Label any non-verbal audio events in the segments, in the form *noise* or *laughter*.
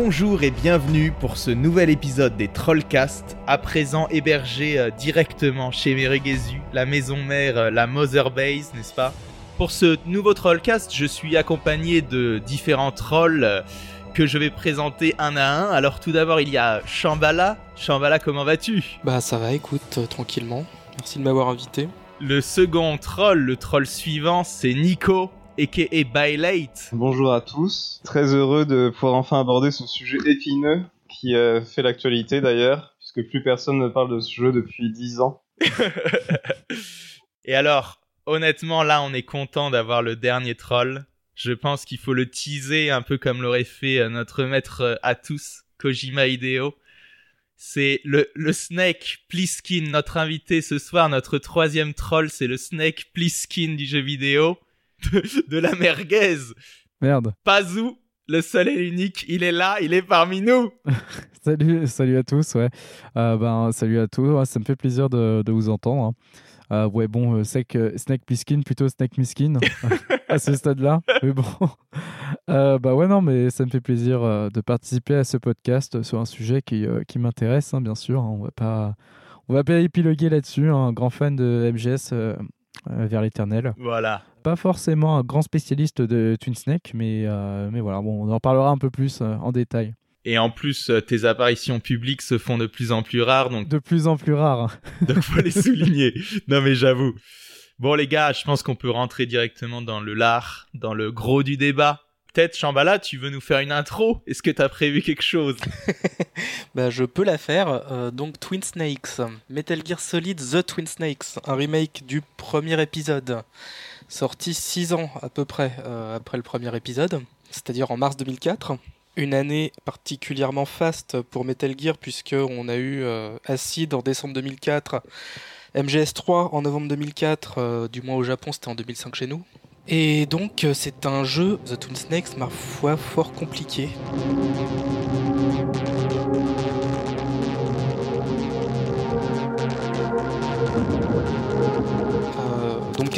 Bonjour et bienvenue pour ce nouvel épisode des Trollcast, à présent hébergé euh, directement chez Meregezu, la maison mère, euh, la Mother Base, n'est-ce pas? Pour ce nouveau Trollcast, je suis accompagné de différents trolls euh, que je vais présenter un à un. Alors tout d'abord, il y a Shambhala. Shambhala, comment vas-tu? Bah ça va, écoute, euh, tranquillement. Merci de m'avoir invité. Le second troll, le troll suivant, c'est Nico, aka Bylate. Bonjour à tous, très heureux de pouvoir enfin aborder ce sujet épineux qui euh, fait l'actualité d'ailleurs, puisque plus personne ne parle de ce jeu depuis 10 ans. *laughs* Et alors, honnêtement, là, on est content d'avoir le dernier troll. Je pense qu'il faut le teaser un peu comme l'aurait fait euh, notre maître euh, à tous, Kojima Hideo. C'est le, le Snake Pliskin, notre invité ce soir, notre troisième troll, c'est le Snake Pliskin du jeu vidéo, de, de la merguez. Merde. Pazou, le seul et l'unique, il est là, il est parmi nous. *laughs* Salut, salut à tous, ouais. Euh, ben, salut à tous, ouais, ça me fait plaisir de, de vous entendre. hein. Euh, ouais, bon, euh, c'est que Snake Pliskin, plutôt Snake Miskin, *laughs* à ce stade-là. Mais bon. Euh, bah ouais, non, mais ça me fait plaisir euh, de participer à ce podcast sur un sujet qui, euh, qui m'intéresse, hein, bien sûr. hein. On va pas, on va pas épiloguer là-dessus. Un grand fan de MGS euh, euh, vers l'éternel. Voilà. Pas forcément un grand spécialiste de Twin Snake, mais, euh, mais voilà, bon, on en parlera un peu plus euh, en détail. Et en plus, euh, tes apparitions publiques se font de plus en plus rares, donc De plus en plus rare. hein. *laughs* Donc faut les souligner. Non mais j'avoue. Bon les gars, je pense qu'on peut rentrer directement dans le lard, dans le gros du débat. Peut-être Shambhala, tu veux nous faire une intro? Est-ce que t'as prévu quelque chose? *laughs* Bah je peux la faire. Euh, donc Twin Snakes, Metal Gear Solid The Twin Snakes, un remake du premier épisode, sorti 6 ans à peu près euh, après le premier épisode, c'est-à-dire en mars 2004. Une année particulièrement faste pour Metal Gear puisque on a eu euh, Acid en décembre 2004, MGS3 en novembre 2004, euh, du moins au Japon c'était en 2005 chez nous. Et donc euh, c'est un jeu, The Twin Snakes, ma foi, fort compliqué.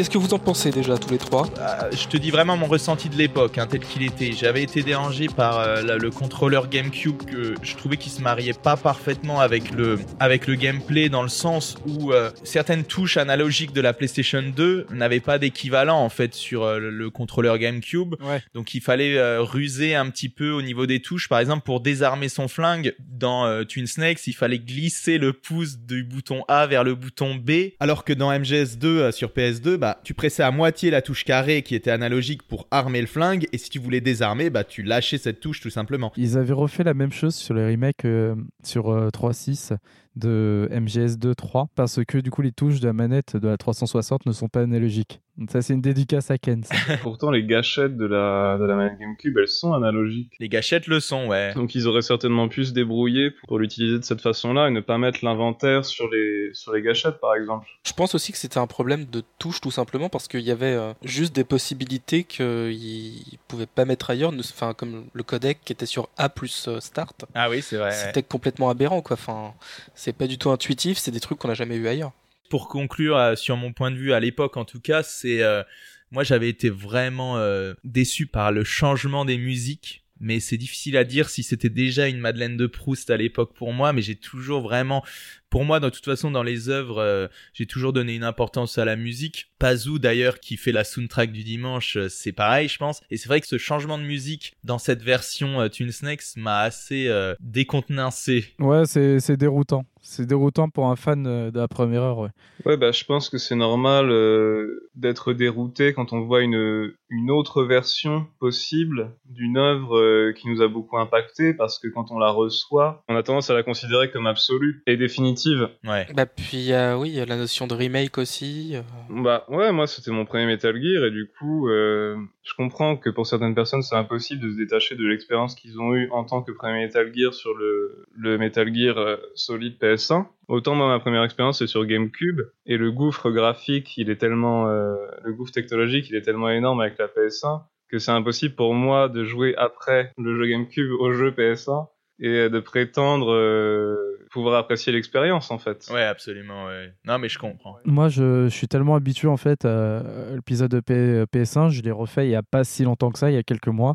Qu'est-ce que vous en pensez déjà tous les trois? Euh, Je te dis vraiment mon ressenti de l'époque, hein, tel qu'il était. J'avais été dérangé par euh, la- le contrôleur GameCube que je trouvais qu'il se mariait pas parfaitement avec le avec le gameplay dans le sens où euh, certaines touches analogiques de la PlayStation 2 n'avaient pas d'équivalent en fait sur euh, le, le contrôleur GameCube. Ouais. Donc il fallait euh, ruser un petit peu au niveau des touches. Par exemple, pour désarmer son flingue dans euh, Twin Snakes, il fallait glisser le pouce du bouton A vers le bouton B. Alors que dans MGS2 euh, sur PS2, bah tu pressais à moitié la touche carré qui était analogique pour armer le flingue et si tu voulais désarmer, bah tu lâchais cette touche tout simplement. Ils avaient refait la même chose sur les remakes euh, sur euh, 3.6 de MGS 2.3 parce que du coup les touches de la manette de la 360 ne sont pas analogiques. Donc ça c'est une dédicace à Ken. *laughs* Pourtant, les gâchettes de la, de la manette GameCube, elles sont analogiques. Les gâchettes le sont, ouais. Donc ils auraient certainement pu se débrouiller pour l'utiliser de cette façon-là et ne pas mettre l'inventaire sur les, sur les gâchettes, par exemple. Je pense aussi que c'était un problème de touche tout simplement parce qu'il y avait euh, juste des possibilités qu'ils pouvaient pas mettre ailleurs, enfin comme le codec qui était sur A plus euh, Start, Ah oui, c'est vrai. ouais. c'était complètement aberrant quoi. Enfin, c'est pas du tout intuitif, c'est des trucs qu'on n'a jamais eu ailleurs. pour conclure euh, sur mon point de vue à l'époque en tout cas, c'est euh, moi j'avais été vraiment euh, déçu par le changement des musiques. Mais c'est difficile à dire si c'était déjà une Madeleine de Proust à l'époque pour moi, mais j'ai toujours vraiment, pour moi, de toute façon, dans les œuvres, euh, j'ai toujours donné une importance à la musique. Pazou, d'ailleurs, qui fait la soundtrack du dimanche, euh, c'est pareil, je pense. Et c'est vrai que ce changement de musique dans cette version euh, Twin Snakes m'a assez euh, décontenancé. Ouais, c'est déroutant. C'est déroutant pour un fan euh, de la première heure. Ouais. Ouais, bah, je pense que c'est normal euh, d'être dérouté quand on voit une, une autre version possible d'une œuvre euh, qui nous a beaucoup impacté, parce que quand on la reçoit, on a tendance à la considérer comme absolue et définitive. Ouais. Bah puis euh, oui, il y a la notion de remake aussi. euh, Bah ouais, moi c'était mon premier Metal Gear et du coup, euh, je comprends que pour certaines personnes c'est impossible de se détacher de l'expérience qu'ils ont eue en tant que premier Metal Gear sur le, Metal Gear euh, Solid PS1. Autant moi ma première expérience c'est sur GameCube et le gouffre graphique il est tellement, euh, le gouffre technologique il est tellement énorme avec la PS1 que c'est impossible pour moi de jouer après le jeu GameCube au jeu PS1 et de prétendre euh, pouvoir apprécier l'expérience en fait. Ouais, absolument. Ouais. Non, mais je comprends. Moi, je, je suis tellement habitué en fait à l'épisode de P- PS1. Je l'ai refait il y a pas si longtemps que ça, il y a quelques mois.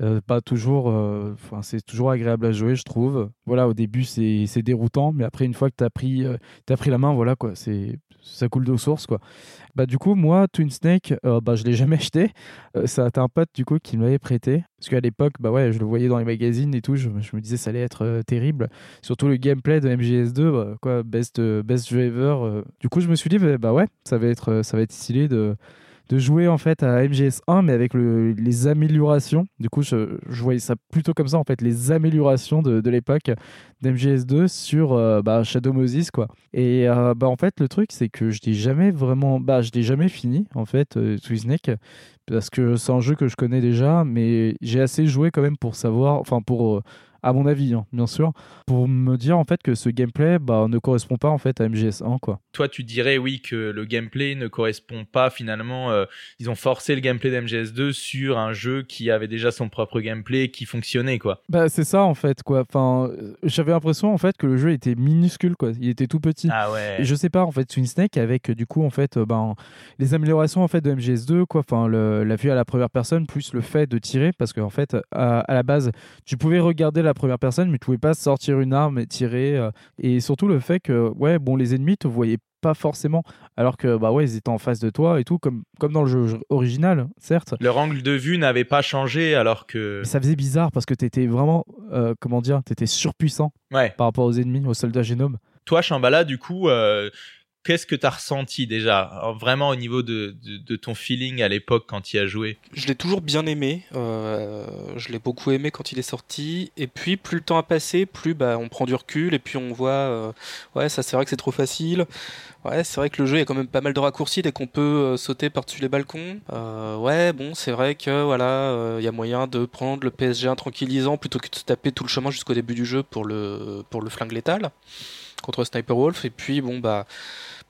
Euh, pas toujours. euh, c'est toujours agréable à jouer, je trouve. Voilà, au début, c'est déroutant, mais après, une fois que tu as pris, euh, pris la main, voilà quoi. Ça coule d'eau source quoi. Bah du coup, moi, Twin Snake, euh, bah je l'ai jamais acheté. Ça a un pote du coup qui me l'avait prêté parce qu'à l'époque, bah ouais, je le voyais dans les magazines et tout. Je, me- disais ça allait être terrible. Surtout le gameplay de MGS2, bah, quoi, best best driver. Du coup, je me suis dit bah, bah ouais, ça va être ça va être stylé de de jouer en fait à MGS1 mais avec le- les améliorations. Du coup je, voyais ça plutôt comme ça en fait les améliorations de, de l'époque d'MGS2 sur euh, bah, Shadow Moses quoi. Et euh, bah en fait le truc c'est que je l'ai jamais vraiment bah je l'ai jamais fini en fait euh, Twin Snake parce que c'est un jeu que je connais déjà mais j'ai assez joué quand même pour savoir enfin pour euh, à mon avis hein, bien sûr pour me dire en fait que ce gameplay bah, ne correspond pas en fait à MGS1 quoi Toi, tu dirais oui que le gameplay ne correspond pas finalement. euh, ils ont forcé le gameplay d'MGS2 sur un jeu qui avait déjà son propre gameplay qui fonctionnait quoi. Bah c'est ça en fait quoi. Enfin, euh, j'avais l'impression en fait que le jeu était minuscule quoi. Il était tout petit. Ah ouais. Et je sais pas en fait Twin Snake avec du coup en fait euh, ben les améliorations en fait de MGS2 quoi. Enfin la vue à la première personne plus le fait de tirer parce qu'en fait à, à la base tu pouvais regarder la première personne mais tu pouvais pas sortir une arme et tirer euh, et surtout le fait que ouais bon les ennemis te voyaient pas forcément alors que bah ouais ils étaient en face de toi et tout comme comme dans le jeu original certes Leur angle de vue n'avait pas changé alors que. mais ça faisait bizarre parce que t'étais vraiment euh, comment dire t'étais surpuissant Ouais. par rapport aux ennemis, aux soldats génomes. Toi, Shambhala, du coup, euh, qu'est-ce que t'as ressenti déjà Vraiment au niveau de, ton feeling à l'époque quand tu y as joué? Je l'ai toujours bien aimé. euh, je l'ai beaucoup aimé quand il est sorti. Et puis, plus le temps a passé, plus bah, on prend du recul. Et puis, on voit, euh, ouais, ça c'est vrai que c'est trop facile. Ouais, c'est vrai que le jeu, il y a quand même pas mal de raccourcis dès qu'on peut euh, sauter par-dessus les balcons. Ouais, bon, c'est vrai que voilà, il y a moyen de prendre le PSG un tranquillisant plutôt que de se taper tout le chemin jusqu'au début du jeu pour le, pour le flingue létal contre Sniper Wolf. Et puis, bon, bah.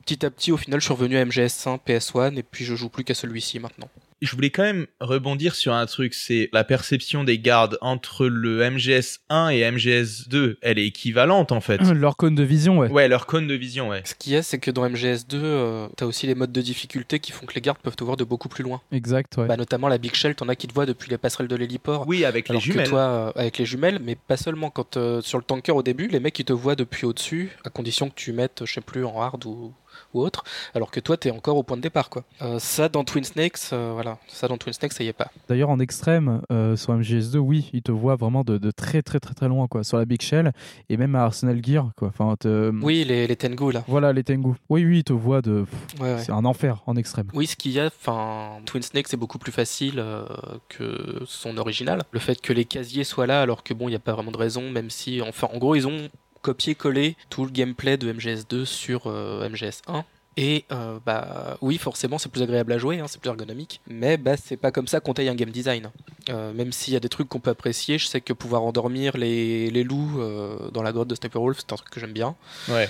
Petit à petit, au final, je suis revenu à MGS1, PS1, et puis je joue plus qu'à celui-ci maintenant. Je voulais quand même rebondir sur un truc, c'est la perception des gardes entre le MGS1 et MGS2. Elle est équivalente en fait. Leur cône de vision, ouais. Ouais, leur cône de vision, ouais. Ce qu'il y a, c'est que dans MGS2, euh, t'as aussi les modes de difficulté qui font que les gardes peuvent te voir de beaucoup plus loin. Exact, ouais. Bah, notamment la Big Shell, t'en as qui te voient depuis les passerelles de l'héliport. Oui, avec les Alors jumelles. que toi, euh, avec les jumelles, mais pas seulement. Quand euh, sur le tanker au début, les mecs ils te voient depuis au-dessus, à condition que tu mettes, je sais plus, en hard ou, ou autre. Alors que toi, t'es encore au point de départ, quoi. Euh, ça dans Twin Snakes, euh, voilà, ça dans Twin Snakes, ça y est pas. D'ailleurs, en extrême, euh, sur MGS2, oui, ils te voient vraiment de, de très, très, très, très loin, quoi. Sur la Big Shell et même à Arsenal Gear, quoi. Enfin, te- Oui, les, les Tengu là. Voilà, les Tengu. Oui, oui, ils te voient de. Ouais, ouais. C'est un enfer en extrême. Oui, ce qu'il y a, enfin, Twin Snakes c'est beaucoup plus facile euh, que son original. Le fait que les casiers soient là, alors que bon, il n'y a pas vraiment de raison, même si, enfin, en gros, ils ont copié-collé tout le gameplay de MGS2 sur euh, MGS1. Et euh, bah oui, forcément, c'est plus agréable à jouer, hein, c'est plus ergonomique. Mais bah c'est pas comme ça qu'on taille un game design. Euh, même s'il y a des trucs qu'on peut apprécier, je sais que pouvoir endormir les, les loups euh, dans la grotte de Sniper Wolf, c'est un truc que j'aime bien. Ouais.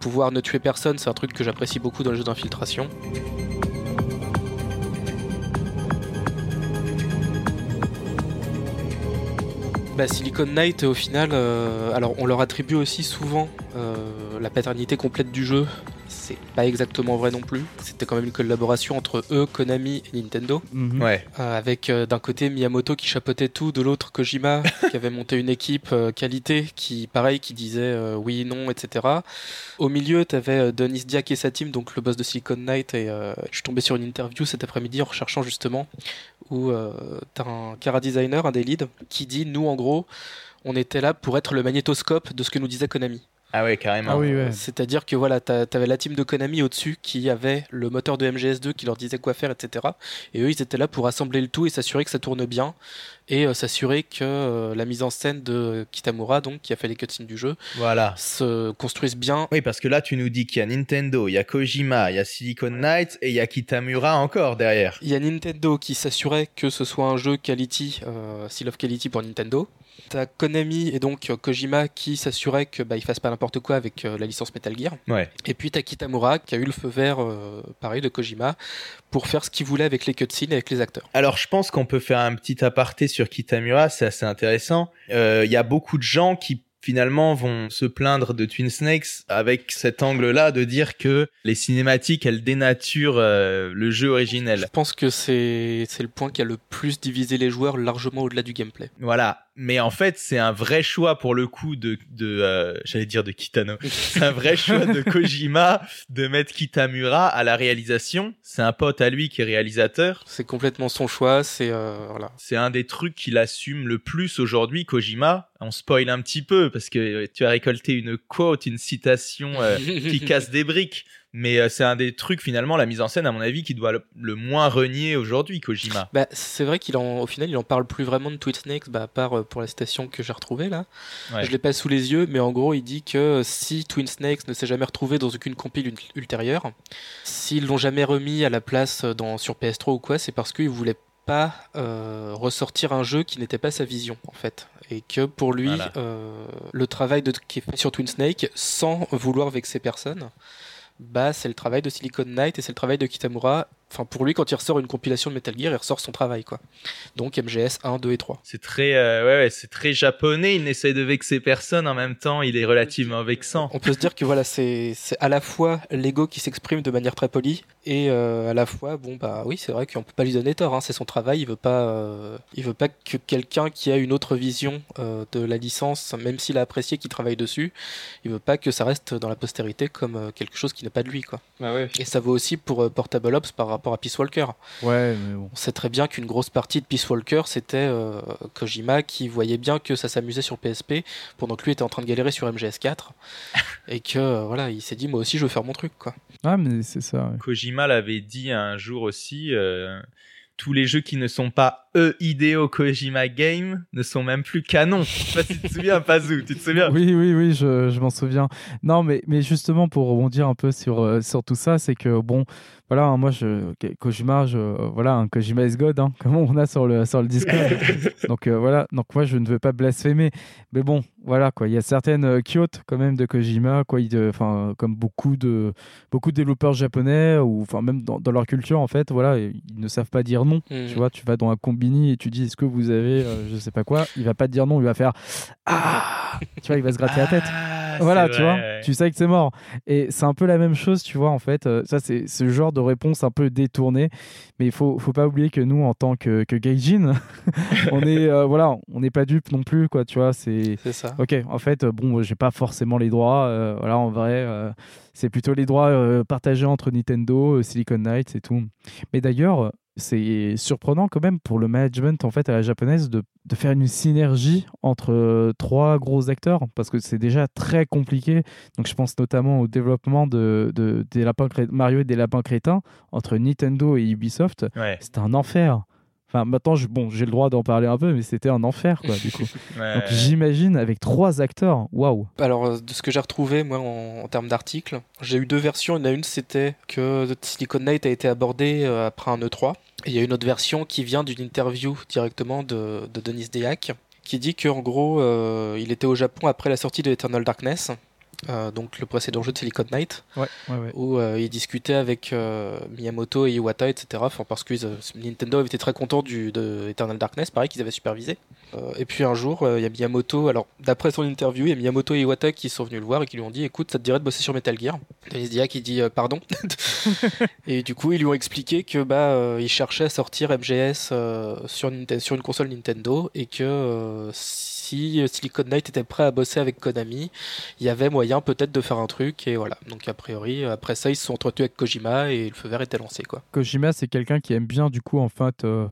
Pouvoir ne tuer personne, c'est un truc que j'apprécie beaucoup dans le jeu d'infiltration. Bah, Silicon Knight, au final, euh, on leur attribue aussi souvent euh, la paternité complète du jeu. C'est pas exactement vrai non plus. C'était quand même une collaboration entre eux, Konami et Nintendo. Mhm. Ouais. Euh, avec euh, d'un côté Miyamoto qui chapeautait tout, de l'autre Kojima qui avait monté une équipe euh, qualité qui, pareil, qui disait euh, oui, non, etc. Au milieu, tu avais Denis Diak et sa team, donc le boss de Silicon Knight, et euh, je suis tombé sur une interview cet après-midi en recherchant justement où euh, t'as un cara designer, un des leads, qui dit nous en gros, on était là pour être le magnétoscope de ce que nous disait Konami. Ah ouais, carrément. Ah oui, ouais. C'est-à-dire que voilà, t'a- t'avais la team de Konami au-dessus qui avait le moteur de MGS2 qui leur disait quoi faire, etc. Et eux, ils étaient là pour assembler le tout et s'assurer que ça tourne bien et euh, s'assurer que euh, la mise en scène de Kitamura, donc qui a fait les cutscenes du jeu, Voilà. se construise bien. Oui, parce que là, tu nous dis qu'il y a Nintendo, il y a Kojima, il y a Silicon Knights et il y a Kitamura encore derrière. Il y a Nintendo qui s'assurait que ce soit un jeu quality, euh, Seal of Quality pour Nintendo. T'as Konami et donc euh, Kojima qui s'assurait que bah, il fasse pas n'importe quoi avec euh, la licence Metal Gear. Ouais. Et puis t'as Kitamura qui a eu le feu vert, euh, pareil, de Kojima, pour faire ce qu'il voulait avec les cutscenes et avec les acteurs. Alors, je pense qu'on peut faire un petit aparté sur Kitamura, c'est assez intéressant. Euh, Il y a beaucoup de gens qui finalement vont se plaindre de Twin Snakes avec cet angle-là de dire que les cinématiques elles dénaturent euh, le jeu originel. Je pense que c'est c'est le point qui a le plus divisé les joueurs largement au-delà du gameplay. Voilà. Mais en fait, c'est un vrai choix pour le coup de, de euh, j'allais dire de Kitano. C'est un vrai choix de *laughs* Kojima de mettre Kitamura à la réalisation. C'est un pote à lui qui est réalisateur. C'est complètement son choix. C'est euh, voilà. C'est un des trucs qu'il assume le plus aujourd'hui, Kojima. On spoil un petit peu parce que tu as récolté une quote, une citation euh, qui *laughs* casse des briques mais euh, c'est un des trucs finalement la mise en scène à mon avis qui doit le, moins renier aujourd'hui Kojima. Bah, c'est vrai qu'il en au final il en parle plus vraiment de Twin Snakes bah, à part euh, pour la citation que j'ai retrouvée là. Je l'ai pas sous les yeux mais en gros il dit que si Twin Snakes ne s'est jamais retrouvé dans aucune compile ultérieure, s'ils l'ont jamais remis à la place dans sur PS3 ou quoi, c'est parce qu'ils voulaient pas euh, ressortir un jeu qui n'était pas sa vision en fait et que pour lui le travail de, qui est fait sur Twin Snake sans vouloir vexer personne bah c'est le travail de Silicon Knight et c'est le travail de Kitamura Enfin, pour lui, quand il ressort une compilation de Metal Gear, il ressort son travail, quoi. Donc MGS 1, 2 et 3. C'est très, euh, ouais, ouais c'est très japonais. Il n'essaye de vexer personne en même temps. Il est relativement vexant. On peut se dire que voilà, c'est à la fois l'ego qui s'exprime de manière très polie et euh, à la fois, bon bah oui, c'est vrai qu'on peut pas lui donner tort. Hein, c'est son travail. Il veut pas, euh, il veut pas que quelqu'un qui a une autre vision de la licence, même s'il a apprécié qu'il travaille dessus, il veut pas que ça reste dans la postérité comme quelque chose qui n'est pas de lui, quoi. Ah ouais. Et ça vaut aussi pour Portable Ops par rapport à Peace Walker. Ouais, mais bon. On sait très bien qu'une grosse partie de Peace Walker, c'était euh, Kojima qui voyait bien que ça s'amusait sur PSP pendant que lui était en train de galérer sur MGS4 *laughs* et que euh, voilà, il s'est dit moi aussi je veux faire mon truc quoi. Ah mais c'est ça. Kojima l'avait dit un jour aussi. Euh, tous les jeux qui ne sont pas E Hideo Kojima Game ne sont même plus canons. Je sais pas si tu te souviens, Pazou, tu te souviens? Oui, oui, oui, je, je m'en souviens. Non, mais, mais justement, pour rebondir un peu sur, sur tout ça, c'est que, bon, voilà, hein, moi, je, Kojima, je, voilà, un Kojima is God, hein, *laughs* comme on a sur le, sur le Discord. *laughs* donc euh, voilà, donc moi, je ne veux pas blasphémer. Mais bon, voilà, quoi, il y a certaines euh, quand même de Kojima, quoi, enfin, comme beaucoup de, beaucoup de développeurs japonais, ou enfin, même dans, dans, leur culture, en fait, voilà, ils ne savent pas dire non. Tu mhm. vois, tu vas dans un et tu dis, est-ce que vous avez, euh, je sais pas quoi, il va pas te dire non, il va faire, ah, tu vois, il va se gratter la tête. Ah, voilà, tu vois, tu sais que c'est mort. Et c'est un peu la même chose, tu vois, en fait, ça, c'est ce genre de réponse un peu détournée. Mais il faut, faut pas oublier que nous, en tant que, que Gaijin, *laughs* on est, euh, voilà, on n'est pas dupe non plus, quoi, tu vois. C'est ça. Ok, en fait, bon, j'ai pas forcément les droits. Euh, voilà, en vrai, euh, c'est plutôt les droits partagés entre Nintendo, Silicon Knights et tout. Mais d'ailleurs, c'est surprenant quand même pour le management en fait à la japonaise de, de faire une synergie entre euh, trois gros acteurs parce que c'est déjà très compliqué. Donc je pense notamment au développement de, de des lapins Mario et des lapins crétins entre Nintendo et Ubisoft. C'est un enfer. Enfin, maintenant, je, bon, j'ai le droit d'en parler un peu, mais c'était un enfer, quoi, du coup. *laughs* Donc, j'imagine avec trois acteurs, waouh. Alors, euh, de ce que j'ai retrouvé, moi, en, termes d'articles, j'ai eu deux versions. Il y en a une, c'était que Silicon Knight a été abordé euh, après un E3. Et il y a une autre version qui vient d'une interview directement de, de Denis Dehack, qui dit qu'en gros, euh, il était au Japon après la sortie de Eternal Darkness euh, donc le précédent jeu de Silicon Knight, où euh, il discutait avec euh, Miyamoto et Iwata, etc. Enfin, parce que Nintendo avait été très content du, de Eternal Darkness, pareil qu'ils avaient supervisé. et puis un jour, il y a Miyamoto, alors d'après son interview, il y a Miyamoto et Iwata qui sont venus le voir et qui lui ont dit Écoute, ça te dirait de bosser sur Metal Gear? Denis Dia qui dit Pardon. *laughs* *laughs* et du coup, ils lui ont expliqué que bah, il cherchait à sortir MGS sur, sur une console Nintendo et que si euh, Silicon Knight était prêt à bosser avec Konami, il y avait moyen peut-être de faire un truc et voilà. Donc a priori, après ça, ils se sont entretenus avec Kojima et le feu vert était lancé quoi. Kojima, c'est quelqu'un qui aime bien du coup en fait. Euh,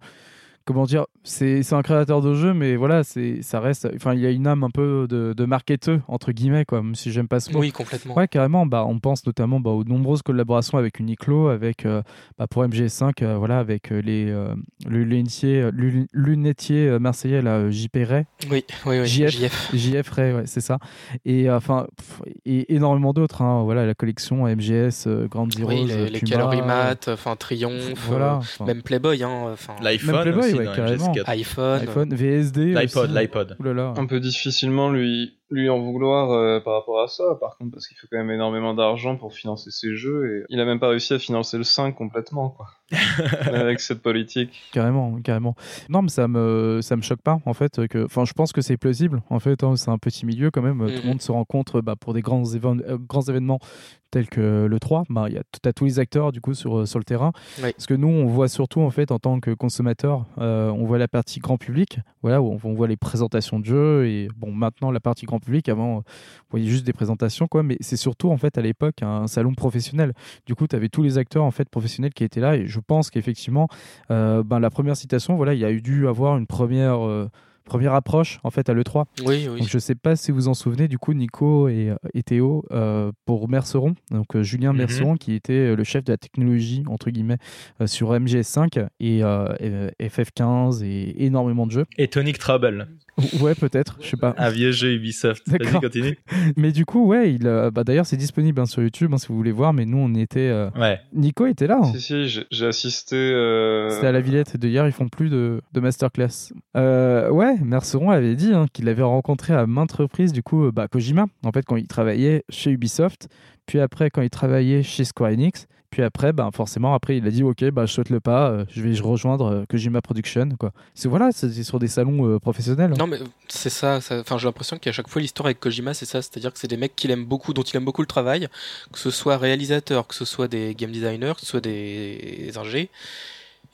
comment dire, c'est un créateur de jeu, mais voilà, c'est ça reste. Enfin, il y a une âme un peu de, de marketeux entre guillemets, quoi. Même si j'aime pas ce mot. Oui, complètement. Ouais, carrément. Bah, on pense notamment bah, aux nombreuses collaborations avec Uniqlo, avec euh, bah, pour MG5, euh, voilà, avec euh, les le lunetier, marseillais là, JP Ray. Oui, oui, oui. JF, JF, Ray, ouais, c'est ça. Et enfin, et énormément d'autres. Hein, voilà, la collection MGS, Grand Zero, oui, les, les Calorie Mat, enfin Triomphe, voilà, même Playboy, hein. L'iPhone carrément. iPhone, iPhone, VSD, l'iPod, l'iPod. Un peu difficilement lui lui en vouloir euh, par rapport à ça, par contre, parce qu'il faut quand même énormément d'argent pour financer ses jeux, et il a même pas réussi à financer le 5 complètement, quoi. *laughs* avec cette politique. Carrément, carrément. Non, mais ça me, ça me choque pas, en fait. Que, enfin, je pense que c'est plausible. En fait, hein, c'est un petit milieu quand même. Tout le Mhm. monde se rencontre bah, pour des grands, éven- euh, grands événements tels que le 3. Bah, il y a t'as tous les acteurs du coup sur, sur le terrain. Oui. Parce que nous, on voit surtout en fait en tant que consommateur, euh, on voit la partie grand public, voilà, où on, on voit les présentations de jeux et bon, maintenant la partie grand public. Avant, on voyait juste des présentations, quoi. Mais c'est surtout en fait à l'époque un salon professionnel. Du coup, tu avais tous les acteurs en fait professionnels qui étaient là et je pense qu'effectivement, euh, ben, la première citation, voilà, il y a eu dû avoir une première. Euh, Première approche en fait à l'E3. Oui, oui. Donc je sais pas si vous en souvenez du coup Nico et, et Théo euh, pour Merceron, donc euh, Julien Mhm. Merceron qui était euh, le chef de la technologie entre guillemets euh, sur MGS5 et euh, FF15 et énormément de jeux. Et Tonic Trouble, Ouais peut-être, je sais pas. un vieux jeu Ubisoft. Vas-y, D'accord. continue. *laughs* Mais du coup ouais, il, euh, bah, d'ailleurs c'est disponible hein, sur YouTube hein, si vous voulez voir. Mais nous on était, euh, Ouais. Nico était là. hein. Si, si, j'ai- assisté. euh, C'était à la Villette de hier, ils font plus de, de masterclass. Euh, Merceron avait dit hein, qu'il avait rencontré à maintes reprises du coup euh, bah, Kojima, en fait quand il travaillait chez Ubisoft, puis après quand il travaillait chez Square Enix, puis après bah, forcément après il a dit ok bah je saute le pas, euh, je vais rejoindre euh, Kojima Production quoi. C'est voilà, c'est sur des salons professionnels. Non mais c'est ça, ça- j'ai l'impression qu'à chaque fois l'histoire avec Kojima c'est ça, c'est-à-dire que c'est des mecs qu'il aime beaucoup, dont il aime beaucoup le travail, que ce soit réalisateur, que ce soit des game designers, que ce soit des ingés.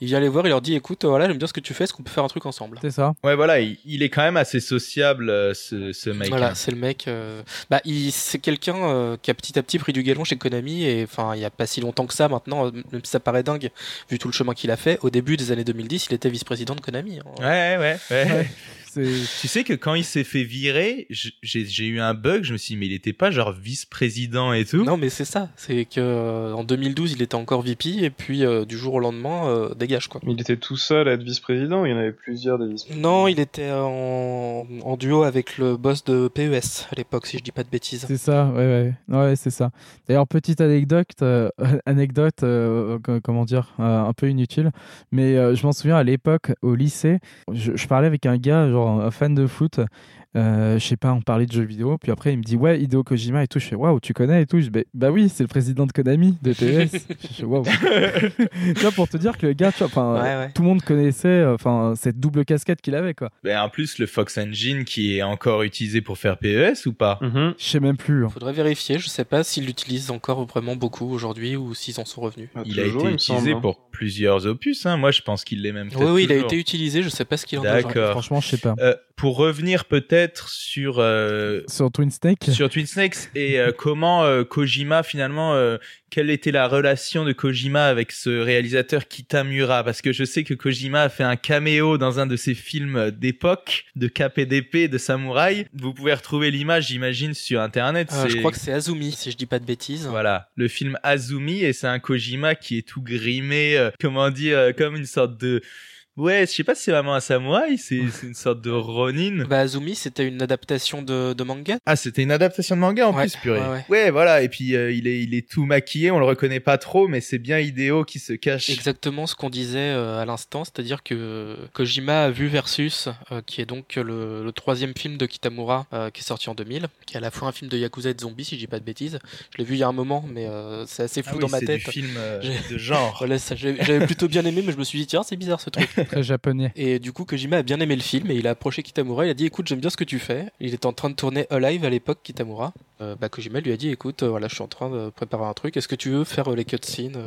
Il vient les voir, il leur dit écoute voilà j'aime bien ce que tu fais, est-ce qu'on peut faire un truc ensemble? C'est ça. Ouais, voilà, il, il est quand même assez sociable, euh, ce, ce mec. Voilà, hein. c'est le mec. euh, Bah, il... c'est quelqu'un euh, qui a petit à petit pris du galon chez Konami et enfin, il y a pas si longtemps que ça maintenant, euh, même si ça paraît dingue vu tout le chemin qu'il a fait. Au début des années 2010, il était vice-président de Konami. hein. Ouais, ouais, ouais. Ouais. *laughs* Tu sais que quand il s'est fait virer, j'ai eu un bug, je me suis dit, mais il était pas genre vice-président et tout Non, mais c'est ça. C'est que euh, en 2012, il était encore VP et puis euh, du jour au lendemain, euh, dégage quoi. Il était tout seul à être vice-président, il y en avait plusieurs des vice-présidents. Non, il était en... en duo avec le boss de PES à l'époque, si je dis pas de bêtises. C'est ça, ouais, ouais, ouais c'est ça. D'ailleurs, petite anecdote, euh, *laughs* anecdote, euh, co- comment dire, euh, un peu inutile, mais euh, je m'en souviens à l'époque au lycée, je, je parlais avec un gars, genre un fan de foot. Euh, je sais pas, on parlait de jeux vidéo, puis après il me dit ouais Hideo Kojima et tout, je fais waouh tu connais et tout, je dis bah, bah oui c'est le président de Konami de *laughs* TES, je fais waouh. *laughs* tu vois pour te dire que le gars, tu vois, enfin Ouais, ouais. tout le monde connaissait, euh, enfin cette double casquette qu'il avait quoi. Ben, en plus, le Fox Engine qui est encore utilisé pour faire PES ou pas? Mhm. Je sais même plus. hein. Faudrait vérifier, je sais pas s'ils l'utilisent encore vraiment beaucoup aujourd'hui ou s'ils en sont revenus. Ah, Il a été utilisé semble, hein. pour plusieurs opus, hein. moi je pense qu'il l'est même Oui, oui, il a été utilisé, je sais pas ce qu'il en est. Franchement je sais pas. Euh, pour revenir peut-être sur euh, Sur Twin Snake. sur Twin Snakes et euh, comment euh, Kojima finalement euh, quelle était la relation de Kojima avec ce réalisateur Kitamura? Parce que je sais que Kojima a fait un caméo dans un de ses films d'époque de KPDP de samouraï vous pouvez retrouver l'image j'imagine sur internet Euh, je crois que c'est Azumi, si je dis pas de bêtises. voilà, le film Azumi et c'est un Kojima qui est tout grimé, euh, comment dire, euh, comme une sorte de Ouais, je sais pas si c'est vraiment un samouraï, c'est c'est une sorte de Ronin. Bah, Azumi, c'était une adaptation de, de manga. Ah, c'était une adaptation de manga en Ouais, plus, purée. ouais, ouais. voilà, et puis euh, il est il est tout maquillé, on le reconnaît pas trop, mais c'est bien Hideo qui se cache. Exactement ce qu'on disait euh, à l'instant, c'est-à-dire que Kojima a vu Versus, euh, qui est donc le, le troisième film de Kitamura, euh, qui est sorti en 2000, qui est à la fois un film de Yakuza et de zombies, si je dis pas de bêtises. Je l'ai vu il y a un moment, mais euh, c'est assez Ah flou oui, dans ma c'est tête. du film euh, J'ai- de genre. *laughs* Voilà, ça, j'ai- j'avais plutôt bien aimé, mais je me suis dit, tiens, c'est bizarre ce truc. *laughs* Et du coup, Kojima a bien aimé le film et il a approché Kitamura. Il a dit Écoute, j'aime bien ce que tu fais. Il était en train de tourner Alive à l'époque, Kitamura. Euh, bah, Kojima lui a dit Écoute, euh, voilà, je suis en train de préparer un truc. Est-ce que tu veux faire euh, les cutscenes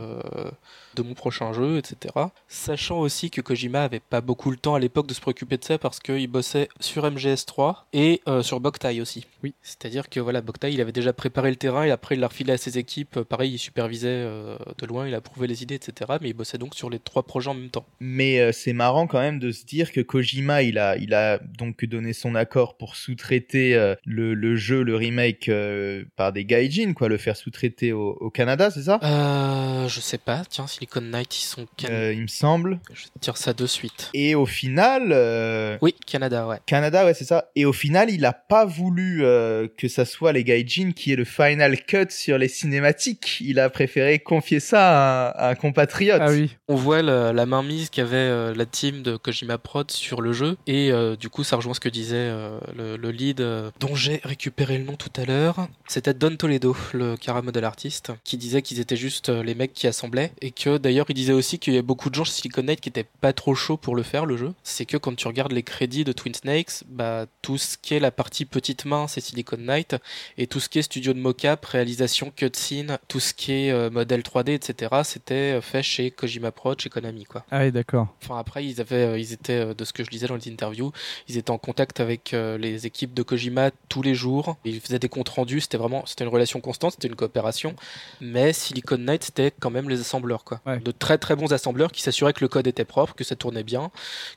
de mon prochain jeu, etc. Sachant aussi que Kojima avait pas beaucoup le temps à l'époque de se préoccuper de ça parce qu'il bossait sur MGS3 et sur Boktai aussi. Oui. C'est-à-dire que voilà, Boktai, il avait déjà préparé le terrain et après il l'a refilé à ses équipes. Pareil, il supervisait de loin, il approuvait les idées, etc. Mais il bossait donc sur les trois projets en même temps. Mais c'est marrant quand même de se dire que Kojima, il a, il a donc donné son accord pour sous-traiter le, le jeu, le remake euh, par des gaijin, quoi, le faire sous-traiter au, au Canada, c'est ça? Euh, je sais pas, tiens, Silicon Knight, ils sont can- Euh, Il me semble. Je vais te dire ça de suite. Et au final, euh, Oui, Canada, ouais. Canada, ouais, c'est ça. Et au final, il a pas voulu euh, que ça soit les gaijin qui aient le final cut sur les cinématiques. Il a préféré confier ça à un, à un compatriote. Ah oui. On voit la, la mainmise qu'avait euh, la team de Kojima Prod sur le jeu, et euh, du coup, ça rejoint ce que disait euh, le, le lead, euh, dont j'ai récupéré le nom tout à l'heure. C'était Don Toledo, le Cara model artiste, qui disait qu'ils étaient juste euh, les mecs qui assemblaient et que d'ailleurs il disait aussi qu'il y a beaucoup de gens chez Silicon Knight qui étaient pas trop chauds pour le faire le jeu. C'est que quand tu regardes les crédits de Twin Snakes, bah tout ce qui est la partie petite main c'est Silicon Knight et tout ce qui est studio de mocap, réalisation, cutscene, tout ce qui est euh, modèle 3D, etc. C'était fait chez Kojima Pro, chez Konami quoi. Ah oui d'accord. Enfin après ils avaient, ils étaient de ce que je lisais dans les interviews, ils étaient en contact avec les équipes de Kojima tous les jours. Ils faisaient des comptes rendus. C'était vraiment, c'était une relation constante, c'était une coopération. Mais Silicon Knight, c'était quand même les assembleurs, quoi. De très très bons assembleurs qui s'assuraient que le code était propre, que ça tournait bien,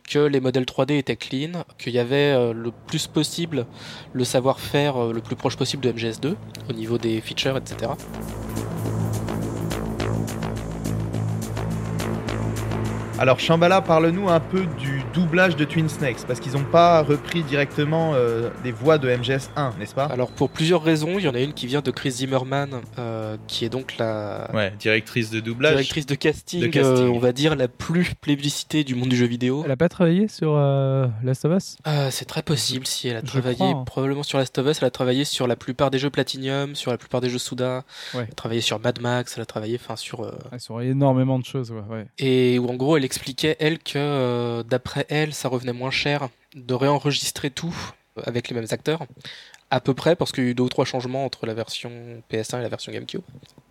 que les modèles 3D étaient clean, qu'il y avait euh, le plus possible le savoir-faire euh, le plus proche possible de MGS2 au niveau des features, etc. Alors Shambhala, parle-nous un peu du doublage de Twin Snakes, parce qu'ils n'ont pas repris directement euh, des voix de MGS 1, n'est-ce pas? Alors pour plusieurs raisons, il y en a une qui vient de Chris Zimmerman, euh, qui est donc la ouais, directrice de doublage, directrice de casting, euh, on va dire la plus plébiscitée du monde du jeu vidéo. Elle a pas travaillé sur Last of Us? C'est très possible si elle a travaillé hein. probablement sur Last of Us. Elle a travaillé sur la plupart des jeux Platinum, sur la plupart des jeux Suda. Elle a travaillé sur Mad Max, elle a travaillé enfin sur. sur énormément de choses, ouais. Et où en gros elle expliquait, elle, que euh, d'après elle, ça revenait moins cher de réenregistrer tout avec les mêmes acteurs, à peu près, parce qu'il y a eu deux ou trois changements entre la version PS1 et la version GameCube.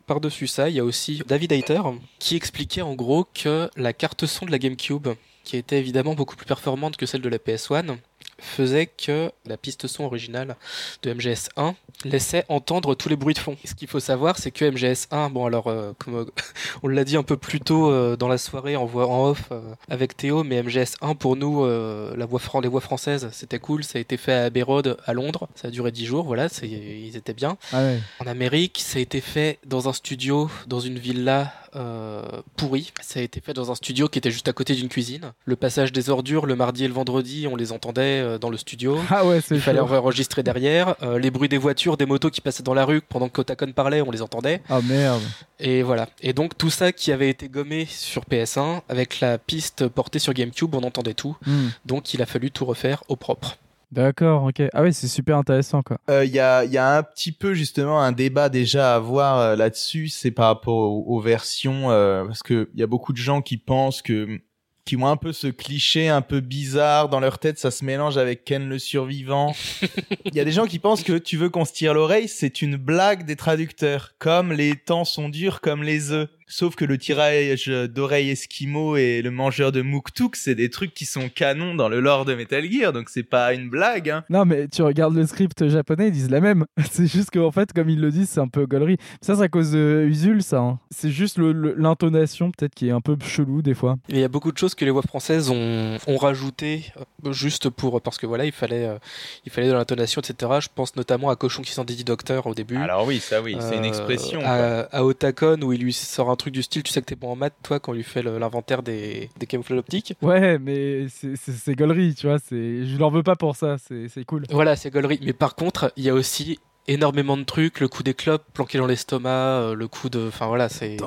Par-dessus ça, il y a aussi David Hayter qui expliquait en gros que la carte son de la GameCube, qui était évidemment beaucoup plus performante que celle de la PS1, faisait que la piste son originale de MGS1 laissait entendre tous les bruits de fond. ce qu'il faut savoir, c'est que MGS1, bon alors, euh, comme euh, *laughs* on l'a dit un peu plus tôt euh, dans la soirée en voix en off avec Théo, mais MGS1 pour nous, la voix les voix françaises, c'était cool. Ça a été fait à Abbey Road à Londres. Ça a duré 10 jours, voilà, ils étaient bien. Ah en Amérique, ça a été fait dans un studio, dans une villa euh, pourri. Ça a été fait dans un studio qui était juste à côté d'une cuisine. Le passage des ordures le mardi et le vendredi, on les entendait euh, dans le studio. *laughs* Ah ouais, Il fallait enregistrer derrière. Euh, les bruits des voitures, des motos qui passaient dans la rue pendant que Otakon parlait, on les entendait. Ah merde. Et voilà. Et donc tout ça qui avait été gommé sur PS1 avec la piste portée sur GameCube, on entendait tout. Hmm. Donc il a fallu tout refaire au propre. D'accord, ok. Ah oui, c'est super intéressant, quoi. Il euh, y, a, y, a, un petit peu justement un débat déjà à avoir euh, là-dessus, c'est par rapport aux, versions, euh, parce que il y a beaucoup de gens qui pensent que qui ont un peu ce cliché un peu bizarre dans leur tête, ça se mélange avec Ken le survivant. *laughs* Il y a des gens qui pensent que tu veux qu'on se tire l'oreille, c'est une blague des traducteurs, comme les temps sont durs comme les œufs. Sauf que le tirage d'oreille Esquimau et le mangeur de Muktuk, c'est des trucs qui sont canons dans le lore de Metal Gear, donc c'est pas une blague. Hein. Non, mais tu regardes le script japonais, ils disent la même. *laughs* c'est juste qu'en fait, comme ils le disent, c'est un peu gaulerie. Ça, c'est à cause de Usul, ça. Hein. C'est juste l'intonation, peut-être, qui est un peu chelou des fois. Il y a beaucoup de choses que les voix françaises ont, ont rajouté, euh, juste pour. Parce que voilà, il fallait, euh, il fallait de l'intonation, etc. Je pense notamment à Cochon qui s'en dit docteur au début. Alors oui, ça oui, c'est une euh, expression. À, à, Otakon, où il lui sort un un truc du style, tu sais que t'es bon en maths, toi, quand on lui fait l'inventaire des, des camouflages optiques. Ouais, mais c'est gaulerie, tu vois. Je leur veux pas pour ça, c'est cool. Voilà, c'est gaulerie. Mais par contre, il y a aussi énormément de trucs, le coup des clopes planqué dans l'estomac, euh, le coup de, enfin voilà, c'est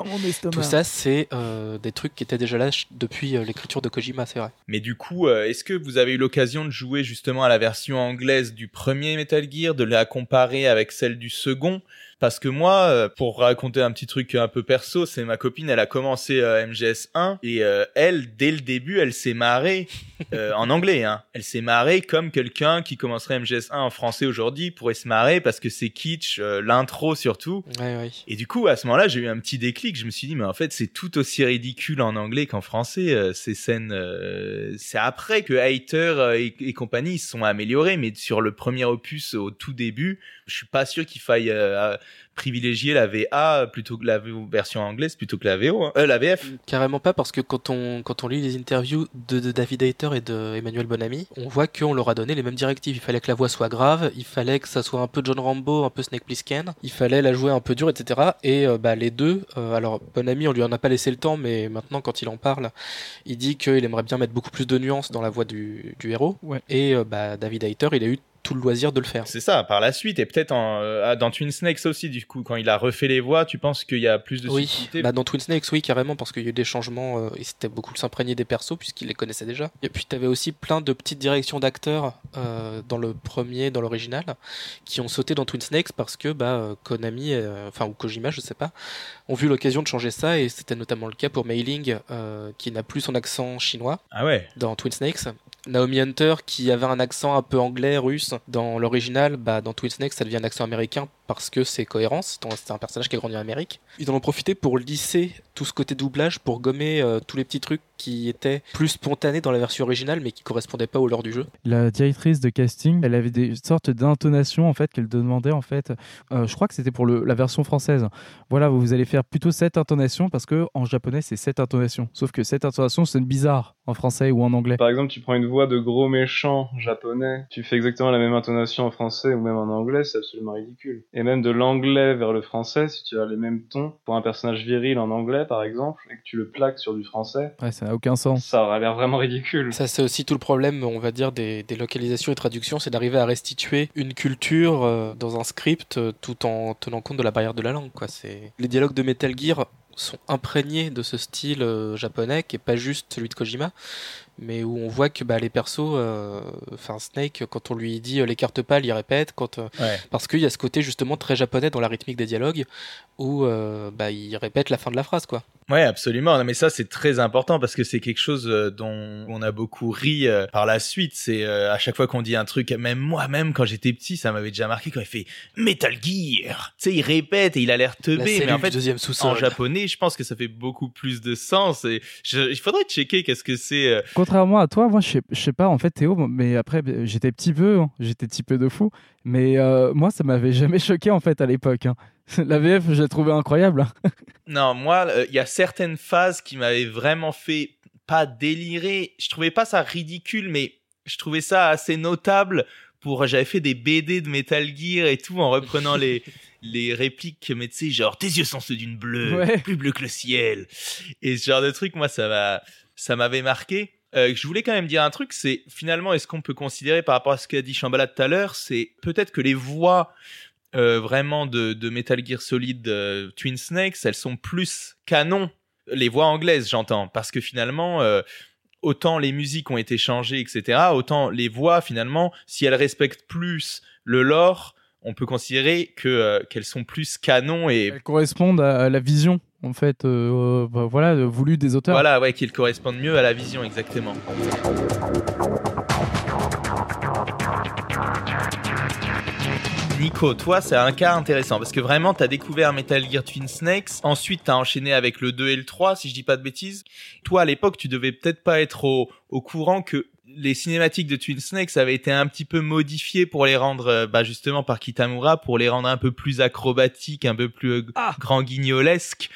tout ça, c'est euh, des trucs qui étaient déjà là depuis euh, l'écriture de Kojima, c'est vrai. Mais du coup, est-ce que vous avez eu l'occasion de jouer justement à la version anglaise du premier Metal Gear, de la comparer avec celle du second? Parce que moi, euh, pour raconter un petit truc un peu perso, c'est ma copine, elle a commencé euh, MGS 1 et euh, elle, dès le début, elle s'est marrée *laughs* en anglais. Hein. Elle s'est marrée comme quelqu'un qui commencerait MGS 1 en français aujourd'hui pourrait se marrer parce que c'est kitsch, l'intro surtout. Ouais, ouais. Et du coup, à ce moment-là, j'ai eu un petit déclic. Je me suis dit, mais en fait, c'est tout aussi ridicule en anglais qu'en français. ces scènes, c'est après que Hater et, et compagnie se sont améliorés, mais sur le premier opus au tout début, je suis pas sûr qu'il faille privilégier la VA plutôt que la version anglaise plutôt que la VO, hein. euh, la VF. Carrément pas parce que quand on quand on lit les interviews de, David Hayter et de Emmanuel Bonamy, on voit qu'on leur a donné les mêmes directives. Il fallait que la voix soit grave, il fallait que ça soit un peu John Rambo, un peu Snake Plissken, il fallait la jouer un peu dure, etc. Et euh, bah les deux, euh, alors Bonamy on lui en a pas laissé le temps, mais maintenant quand il en parle, il dit qu'il aimerait bien mettre beaucoup plus de nuances dans la voix du, du héros. Ouais. Et bah David Hayter il a eu tout le loisir de le faire. C'est ça, par la suite, et peut-être euh, dans Twin Snakes aussi, du coup, quand il a refait les voix, tu penses qu'il y a plus de oui. Bah, dans Twin Snakes, oui, carrément, parce qu'il y a eu des changements, euh, et c'était beaucoup s'imprégner des persos, puisqu'il les connaissait déjà. Et puis, tu avais aussi plein de petites directions d'acteurs euh, dans le premier, dans l'original, qui ont sauté dans Twin Snakes parce que bah, Konami, enfin, ou Kojima, je sais pas, ont vu l'occasion de changer ça, et c'était notamment le cas pour Mailing, qui n'a plus son accent chinois ah ouais. dans Twin Snakes. Naomi Hunter qui avait un accent un peu anglais, russe dans l'original, bah dans Twin Snakes ça devient un accent américain parce que c'est cohérent, c'est un personnage qui a grandi en Amérique. Ils en ont profité pour lisser tout ce côté doublage, pour gommer euh, tous les petits trucs qui étaient plus spontanés dans la version originale mais qui correspondaient pas au lore du jeu. La directrice de casting, elle avait des sortes d'intonations en fait qu'elle demandait en fait, euh, je crois que c'était pour le, la version française. Voilà, vous allez faire plutôt cette intonation parce que en japonais c'est cette intonation. Sauf que cette intonation c'est bizarre en français ou en anglais. Par exemple, tu prends une voix de gros méchant japonais, tu fais exactement la même intonation en français ou même en anglais, c'est absolument ridicule et même de l'anglais vers le français, si tu as les mêmes tons pour un personnage viril en anglais par exemple, et que tu le plaques sur du français, ouais, ça n'a aucun sens. Ça aurait l'air vraiment ridicule. Ça, c'est aussi tout le problème, on va dire, des, localisations et traductions, c'est d'arriver à restituer une culture euh, dans un script euh, tout en tenant compte de la barrière de la langue. Quoi. C'est... Les dialogues de Metal Gear sont imprégnés de ce style euh, japonais qui est pas juste celui de Kojima mais où on voit que bah, les persos, euh, enfin Snake, quand on lui dit euh, les cartes pâles, il répète, quand, euh, parce qu'il y a ce côté justement très japonais dans la rythmique des dialogues, où bah, il répète la fin de la phrase, quoi. Ouais, absolument. Non, mais ça, c'est très important parce que c'est quelque chose dont on a beaucoup ri par la suite. C'est à chaque fois qu'on dit un truc, même moi-même, quand j'étais petit, ça m'avait déjà marqué quand il fait Metal Gear. Tu sais, il répète et il a l'air teubé, mais en fait, deuxième en japonais, je pense que ça fait beaucoup plus de sens. Et il faudrait checker qu'est-ce que c'est contrairement à toi, moi, je sais, sais pas, en fait, Théo, mais après, j'étais petit peu, hein, j'étais petit peu de fou, mais euh, moi, ça m'avait jamais choqué, en fait, à l'époque. Hein. *laughs* La VF, j'ai trouvé incroyable. Hein. *laughs* non, moi, euh, il y a certaines phases qui m'avaient vraiment fait pas délirer. Je trouvais pas ça ridicule, mais je trouvais ça assez notable pour j'avais fait des BD de Metal Gear et tout en reprenant les *laughs* les répliques mais tu sais genre tes yeux sont ceux d'une bleue plus bleu que le ciel et ce genre de truc moi ça m'a ça m'avait marqué euh, je voulais quand même dire un truc, c'est finalement, est-ce qu'on peut considérer par rapport à ce qu'a dit Shambhala tout à l'heure, c'est peut-être que les voix euh, vraiment de, de, Metal Gear Solid euh, Twin Snakes, elles sont plus canon. Les voix anglaises, j'entends, parce que finalement, euh, autant les musiques ont été changées, etc., autant les voix, finalement, si elles respectent plus le lore, on peut considérer que euh, qu'elles sont plus canon et elles correspondent à la vision en fait euh, bah, voilà voulu des auteurs voilà ouais qu'ils correspondent mieux à la vision exactement Nico, toi, c'est un cas intéressant parce que vraiment, tu as découvert Metal Gear Twin Snakes. Ensuite, tu as enchaîné avec le 2 et le 3, si je dis pas de bêtises. Toi, à l'époque, tu devais peut-être pas être au, au courant que les cinématiques de Twin Snakes avaient été un petit peu modifiées pour les rendre, euh, bah justement par Kitamura, pour les rendre un peu plus acrobatiques, un peu plus euh, ah. grand guignolesques.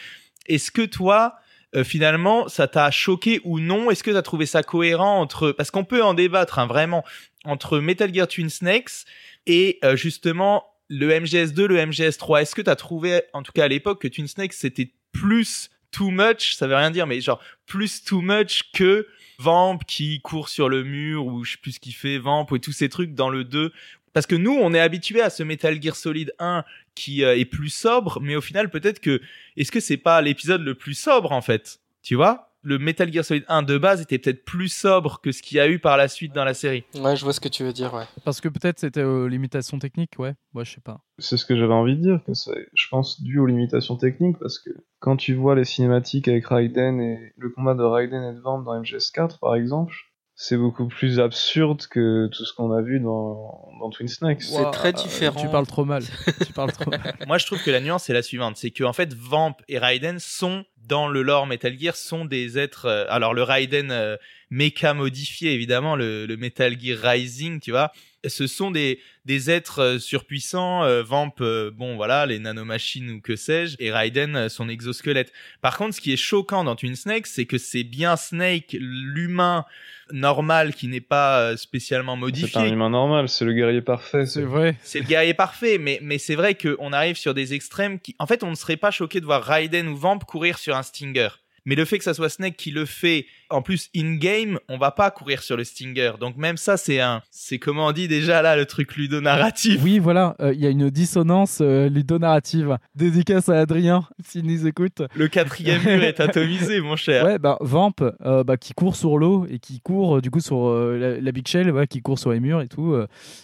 Est-ce que toi, euh, finalement, ça t'a choqué ou non? Est-ce que tu as trouvé ça cohérent entre, parce qu'on peut en débattre hein, vraiment, entre Metal Gear Twin Snakes et justement le MGS2, le MGS3. Est-ce que tu as trouvé, en tout cas à l'époque, que Twin Snakes c'était plus too much, ça veut rien dire, mais genre plus too much que Vamp qui court sur le mur ou je sais plus ce qu'il fait, Vamp et tous ces trucs dans le 2. Parce que nous, on est habitué à ce Metal Gear Solid 1 qui euh, est plus sobre, mais au final, peut-être que est-ce que c'est pas l'épisode le plus sobre en fait? Tu vois? Le Metal Gear Solid 1 de base était peut-être plus sobre que ce qu'il y a eu par la suite dans la série. Ouais, je vois ce que tu veux dire, ouais. Parce que peut-être c'était aux limitations techniques, ouais. Moi, je sais pas. C'est ce que j'avais envie de dire, que c'est, je pense, dû aux limitations techniques, parce que quand tu vois les cinématiques avec Raiden et le combat de Raiden et de Vamp dans MGS4, par exemple, c'est beaucoup plus absurde que tout ce qu'on a vu dans, dans Twin Snakes. c'est très différent. tu parles trop mal. tu parles trop mal. *laughs* Moi, je trouve que la nuance est la suivante, c'est que en fait, Vamp et Raiden sont dans le lore Metal Gear sont des êtres. Euh, alors le Raiden euh, mecha modifié, évidemment, le, le Metal Gear Rising, tu vois, ce sont des, des êtres euh, surpuissants, euh, Vamp, euh, bon voilà, les nanomachines ou que sais-je, et Raiden, son exosquelette. Par contre, ce qui est choquant dans Twin Snake, c'est que c'est bien Snake, l'humain normal qui n'est pas spécialement modifié. C'est un humain normal, c'est le guerrier parfait. C'est vrai. C'est le guerrier parfait, mais, mais c'est vrai qu'on arrive sur des extrêmes qui, en fait, on ne serait pas choqué de voir Raiden ou Vamp courir sur un Stinger Mais le fait que ça soit Snake qui le fait, en plus in-game, on va pas courir sur le Stinger. Donc même ça, c'est un, c'est comment on dit déjà là le truc ludonarratif. Oui, voilà, il y a une dissonance ludonarrative. Dédicace à Adrien, s'il nous écoute. Le quatrième mur est atomisé, mon cher. *laughs* Ouais, bah Vamp, bah, qui court sur l'eau et qui court du coup sur la, Big Shell, ouais, qui court sur les murs et tout.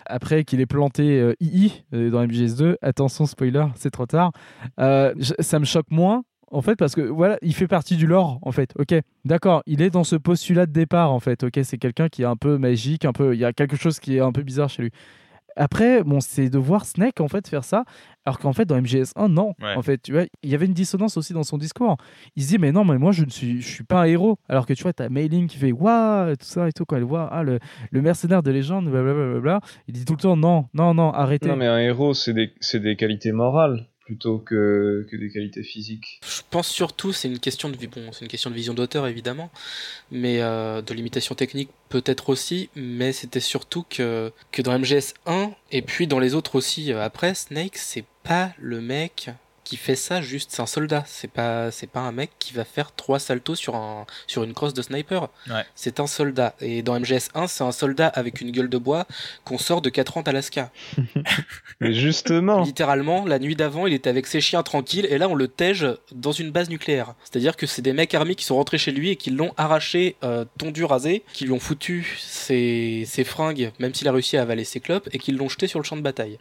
après qu'il ait planté II dans MGS2, attention spoiler, c'est trop tard. ça me choque moins en fait, parce que voilà, il fait partie du lore, en fait. Ok, d'accord, il est dans ce postulat de départ, en fait. Ok, c'est quelqu'un qui est un peu magique, un peu, il y a quelque chose qui est un peu bizarre chez lui. Après, bon, c'est de voir Snake en fait faire ça, alors qu'en fait dans MGS1 non, en fait, tu vois, il y avait une dissonance aussi dans son discours. Il se dit mais non, mais moi je ne suis, je suis pas un héros, alors que tu vois, t'as Mailing qui fait waouh tout ça et tout quoi, elle voit ah le, le mercenaire de légende, blablabla. Il dit tout le temps non, non, non, arrêtez. Non mais un héros c'est des, c'est des qualités morales plutôt que, que, des qualités physiques. Je pense surtout c'est une question de bon, c'est une question de vision d'auteur évidemment, mais euh, de limitation technique peut-être aussi, mais c'était surtout que que dans MGS 1 et puis dans les autres aussi euh, après Snake c'est pas le mec qui fait ça juste, c'est un soldat. C'est pas, c'est pas un mec qui va faire trois saltos sur un, sur une crosse de sniper. C'est un soldat. Et dans MGS1, c'est un soldat avec une gueule de bois qu'on sort de 4 ans d'Alaska. *laughs* Mais justement. Littéralement, la nuit d'avant, il était avec ses chiens tranquilles, et là, on le tège dans une base nucléaire. C'est-à-dire que c'est des mecs armés qui sont rentrés chez lui et qui l'ont arraché, euh, tondu, rasé, qui lui ont foutu ses, ses fringues, même s'il a réussi à avaler ses clopes, et qui l'ont jeté sur le champ de bataille.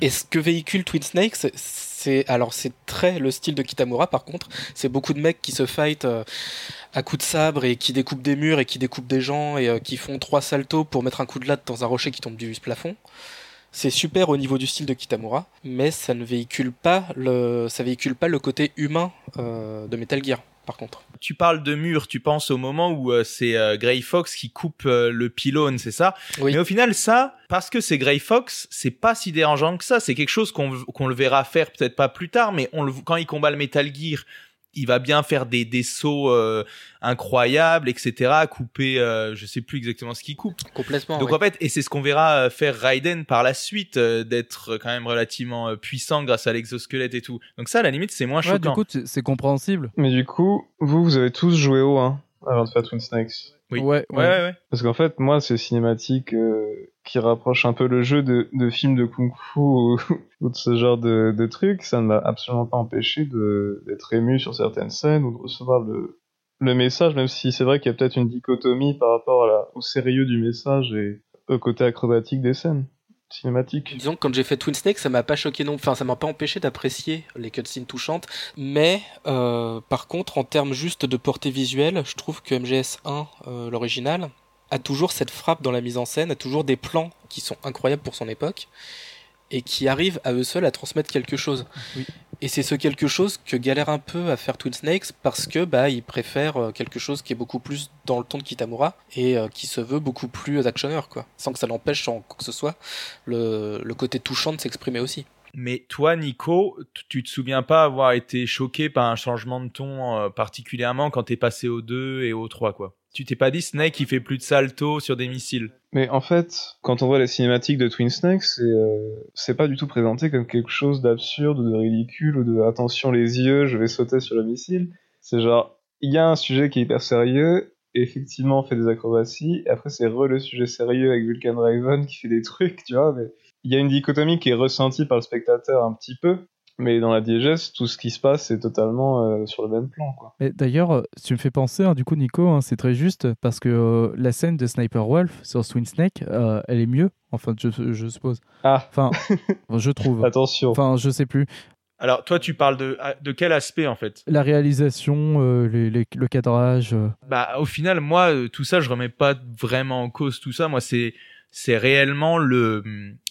Et ce que véhicule Twin Snakes, alors c'est très le style de Kitamura par contre. C'est beaucoup de mecs qui se fight euh, à coups de sabre et qui découpent des murs et qui découpent des gens et euh, qui font trois saltos pour mettre un coup de latte dans un rocher qui tombe du plafond. C'est super au niveau du style de Kitamura, mais ça ne véhicule pas le, ça véhicule pas le côté humain euh, de Metal Gear par contre. Tu parles de mur, tu penses au moment où euh, c'est euh, Grey Fox qui coupe euh, le pylône, c'est ça? Oui. Mais au final, ça, parce que c'est Grey Fox, c'est pas si dérangeant que ça. C'est quelque chose qu'on le verra faire peut-être pas plus tard, mais on le, quand il combat le Metal Gear il va bien faire des, des sauts euh, incroyables, etc. Couper, euh, je sais plus exactement ce qu'il coupe. Complètement. Donc en fait, et c'est ce qu'on verra euh, faire Raiden par la suite, d'être quand même relativement puissant grâce à l'exosquelette et tout. Donc ça, à la limite, c'est moins choquant. Du coup, c'est compréhensible. Mais du coup, vous, vous avez tous joué au 1 avant de faire Twin Snakes. Oui. Ouais, ouais, ouais. Parce qu'en fait, moi, ces cinématiques euh, qui rapprochent un peu le jeu de, de films de kung-fu *laughs* ou, de ce genre de, de trucs, ça ne m'a absolument pas empêché d'être ému sur certaines scènes ou de recevoir le, le message, même si c'est vrai qu'il y a peut-être une dichotomie par rapport à la, au sérieux du message et au côté acrobatique des scènes cinématique. Disons que quand j'ai fait Twin Snake, ça m'a pas choqué non, enfin ça m'a pas empêché d'apprécier les cutscenes touchantes, mais euh, par contre en termes juste de portée visuelle, je trouve que MGS1, euh, l'original, a toujours cette frappe dans la mise en scène, a toujours des plans qui sont incroyables pour son époque et qui arrivent à eux seuls à transmettre quelque chose. Oui. Et c'est ce quelque chose que galère un peu à faire Twin Snakes parce que bah il préfère euh, quelque chose qui est beaucoup plus dans le ton de Kitamura et euh, qui se veut beaucoup plus actionneur quoi, sans que ça l'empêche en quoi que ce soit le, côté touchant de s'exprimer aussi. Mais toi, Nico, tu te souviens pas avoir été choqué par un changement de ton euh, particulièrement quand t'es passé au 2 et au 3 quoi? Tu t'es pas dit Snake il fait plus de salto sur des missiles Mais en fait, quand on voit les cinématiques de Twin Snake, c'est euh, c'est pas du tout présenté comme quelque chose d'absurde ou de ridicule ou de attention les yeux, je vais sauter sur le missile. C'est genre il y a un sujet qui est hyper sérieux, et effectivement on fait des acrobaties, et après c'est re le sujet sérieux avec Vulcan Raven qui fait des trucs, tu vois, mais il y a une dichotomie qui est ressentie par le spectateur un petit peu, mais dans la diégèse, tout ce qui se passe est totalement euh, sur le même plan. Quoi. d'ailleurs, euh, tu me fais penser, hein, du coup, Nico, hein, c'est très juste, parce que euh, la scène de Sniper Wolf sur Swing Snake, elle est mieux, enfin, je, je suppose. Ah Enfin, *laughs* je trouve. Attention. Enfin, je sais plus. Alors, toi, tu parles de, de quel aspect, en fait? La réalisation, les, le cadrage. Bah, au final, moi, tout ça, je remets pas vraiment en cause tout ça. Moi, c'est c'est réellement le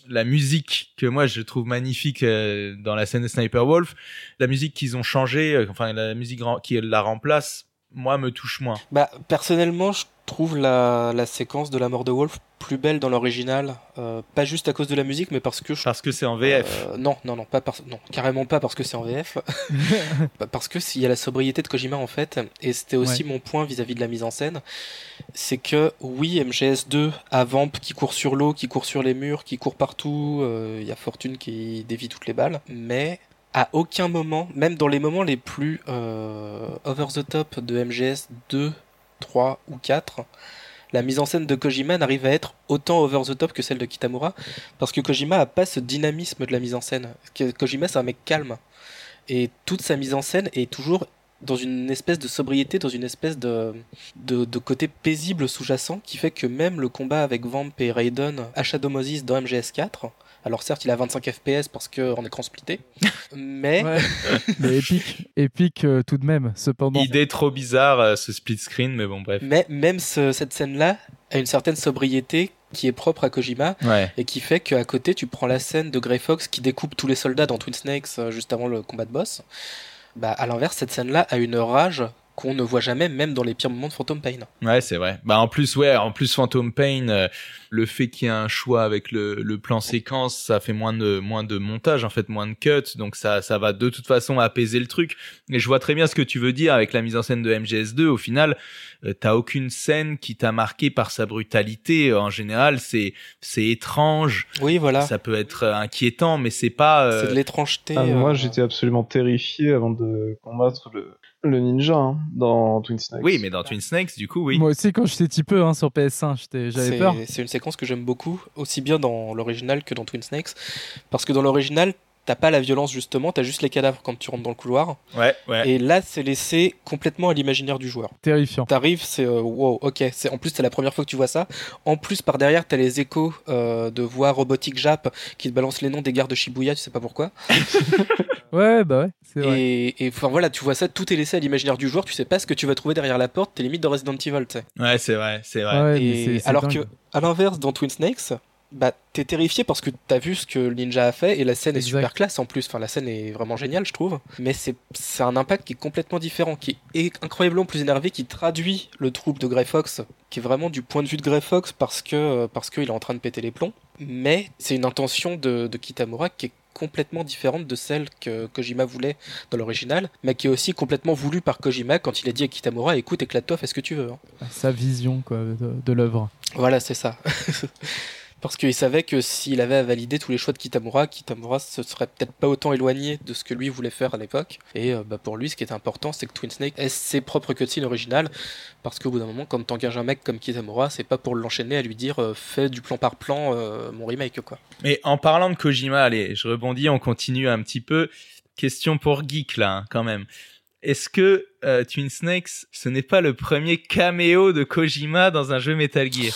la musique que moi je trouve magnifique euh, dans la scène de Sniper Wolf, la musique qu'ils ont changé, euh, enfin la musique qui la remplace, moi me touche moins. Bah personnellement, je trouve la, la séquence de la mort de Wolf plus belle dans l'original, euh, pas juste à cause de la musique, mais parce que parce que c'est en VF. Euh, non, non, non, pas non, carrément pas parce que c'est en VF, *laughs* parce que s'il y a la sobriété de Kojima en fait, et c'était aussi mon point vis-à-vis de la mise en scène, c'est que oui, MGS2 a Vamp qui court sur l'eau, qui court sur les murs, qui court partout, euh, il y a Fortune qui dévie toutes les balles, mais À aucun moment, même dans les moments les plus euh, over the top de MGS 2, 3 ou 4, la mise en scène de Kojima n'arrive à être autant over the top que celle de Kitamura, parce que Kojima a pas ce dynamisme de la mise en scène. Kojima, c'est un mec calme. Et toute sa mise en scène est toujours dans une espèce de sobriété, dans une espèce de, côté paisible sous-jacent qui fait que même le combat avec Vamp et Raiden à Shadow Moses dans MGS4, alors certes il a 25 FPS parce qu'en écran splitté, *laughs* mais... Ouais. *laughs* mais épique, épique euh, tout de même, cependant. Idée trop bizarre euh, ce split screen, mais bon bref. Mais même ce- cette scène-là a une certaine sobriété qui est propre à Kojima Ouais. et qui fait qu'à côté tu prends la scène de Grey Fox qui découpe tous les soldats dans Twin Snakes euh, juste avant le combat de boss. Bah à l'inverse cette scène-là a une rage qu'on ne voit jamais même dans les pires moments de Phantom Pain. Ouais, c'est vrai. Bah en plus, ouais, en plus Phantom Pain, euh, le fait qu'il y ait un choix avec le, le plan séquence, ça fait moins de moins de montage en fait, moins de cuts, donc ça ça va de toute façon apaiser le truc. Et je vois très bien ce que tu veux dire avec la mise en scène de MGS2. Au final, euh, t'as aucune scène qui t'a marqué par sa brutalité. En général, c'est c'est étrange, Oui voilà, ça peut être euh, inquiétant, mais c'est pas. euh, c'est de l'étrangeté. Ah, moi, j'étais absolument terrifié avant de combattre le, le ninja hein, dans Twin Snakes. Oui, mais dans Twin Snakes, du coup, oui. Moi aussi, quand j'étais petit peu hein, sur PS1, j'étais- j'avais C'est- peur. C'est une séquence que j'aime beaucoup, aussi bien dans l'original que dans Twin Snakes, parce que dans l'original, t'as pas la violence justement, t'as juste les cadavres quand tu rentres dans le couloir, Ouais, ouais. et là c'est laissé complètement à l'imaginaire du joueur. Terrifiant. T'arrives, c'est euh, wow, ok. C'est en plus c'est la première fois que tu vois ça. En plus par derrière t'as les échos euh, de voix robotiques Jap qui te balancent les noms des gares de Shibuya, tu sais pas pourquoi. *laughs* Ouais, bah ouais, c'est vrai. Et et, enfin voilà, tu vois ça, tout est laissé à l'imaginaire du joueur. Tu sais pas ce que tu vas trouver derrière la porte. T'es limite dans Resident Evil, tu sais. Ouais, c'est vrai, c'est vrai. Ouais, Et c'est- c'est alors dingue. que à l'inverse dans Twin Snakes. Bah, t'es terrifié parce que t'as vu ce que le ninja a fait et la scène est super classe en plus. Enfin, la scène est vraiment géniale, je trouve. Mais c'est c'est un impact qui est complètement différent, qui est incroyablement plus énervé, qui traduit le trouble de Grey Fox, qui est vraiment du point de vue de Grey Fox parce que parce qu'il est en train de péter les plombs. Mais c'est une intention de, de Kitamura qui est complètement différente de celle que Kojima voulait dans l'original, mais qui est aussi complètement voulue par Kojima quand il a dit à Kitamura écoute, éclate-toi, fais ce que tu veux. hein. Sa vision quoi, de, de l'œuvre. Voilà, c'est ça. *laughs* Parce qu'il savait que s'il avait à valider tous les choix de Kitamura, Kitamura se serait peut-être pas autant éloigné de ce que lui voulait faire à l'époque. Et euh, bah, pour lui, ce qui est important, c'est que Twin Snake ait ses propres cutscenes originales. Parce qu'au bout d'un moment, quand t'engages un mec comme Kitamura, c'est pas pour l'enchaîner à lui dire euh, fais du plan par plan euh, mon remake, quoi. Mais en parlant de Kojima, allez, je rebondis, on continue un petit peu. Question pour geek là, hein, quand même. Est-ce que Twin Snakes, ce n'est pas le premier caméo de Kojima dans un jeu Metal Gear?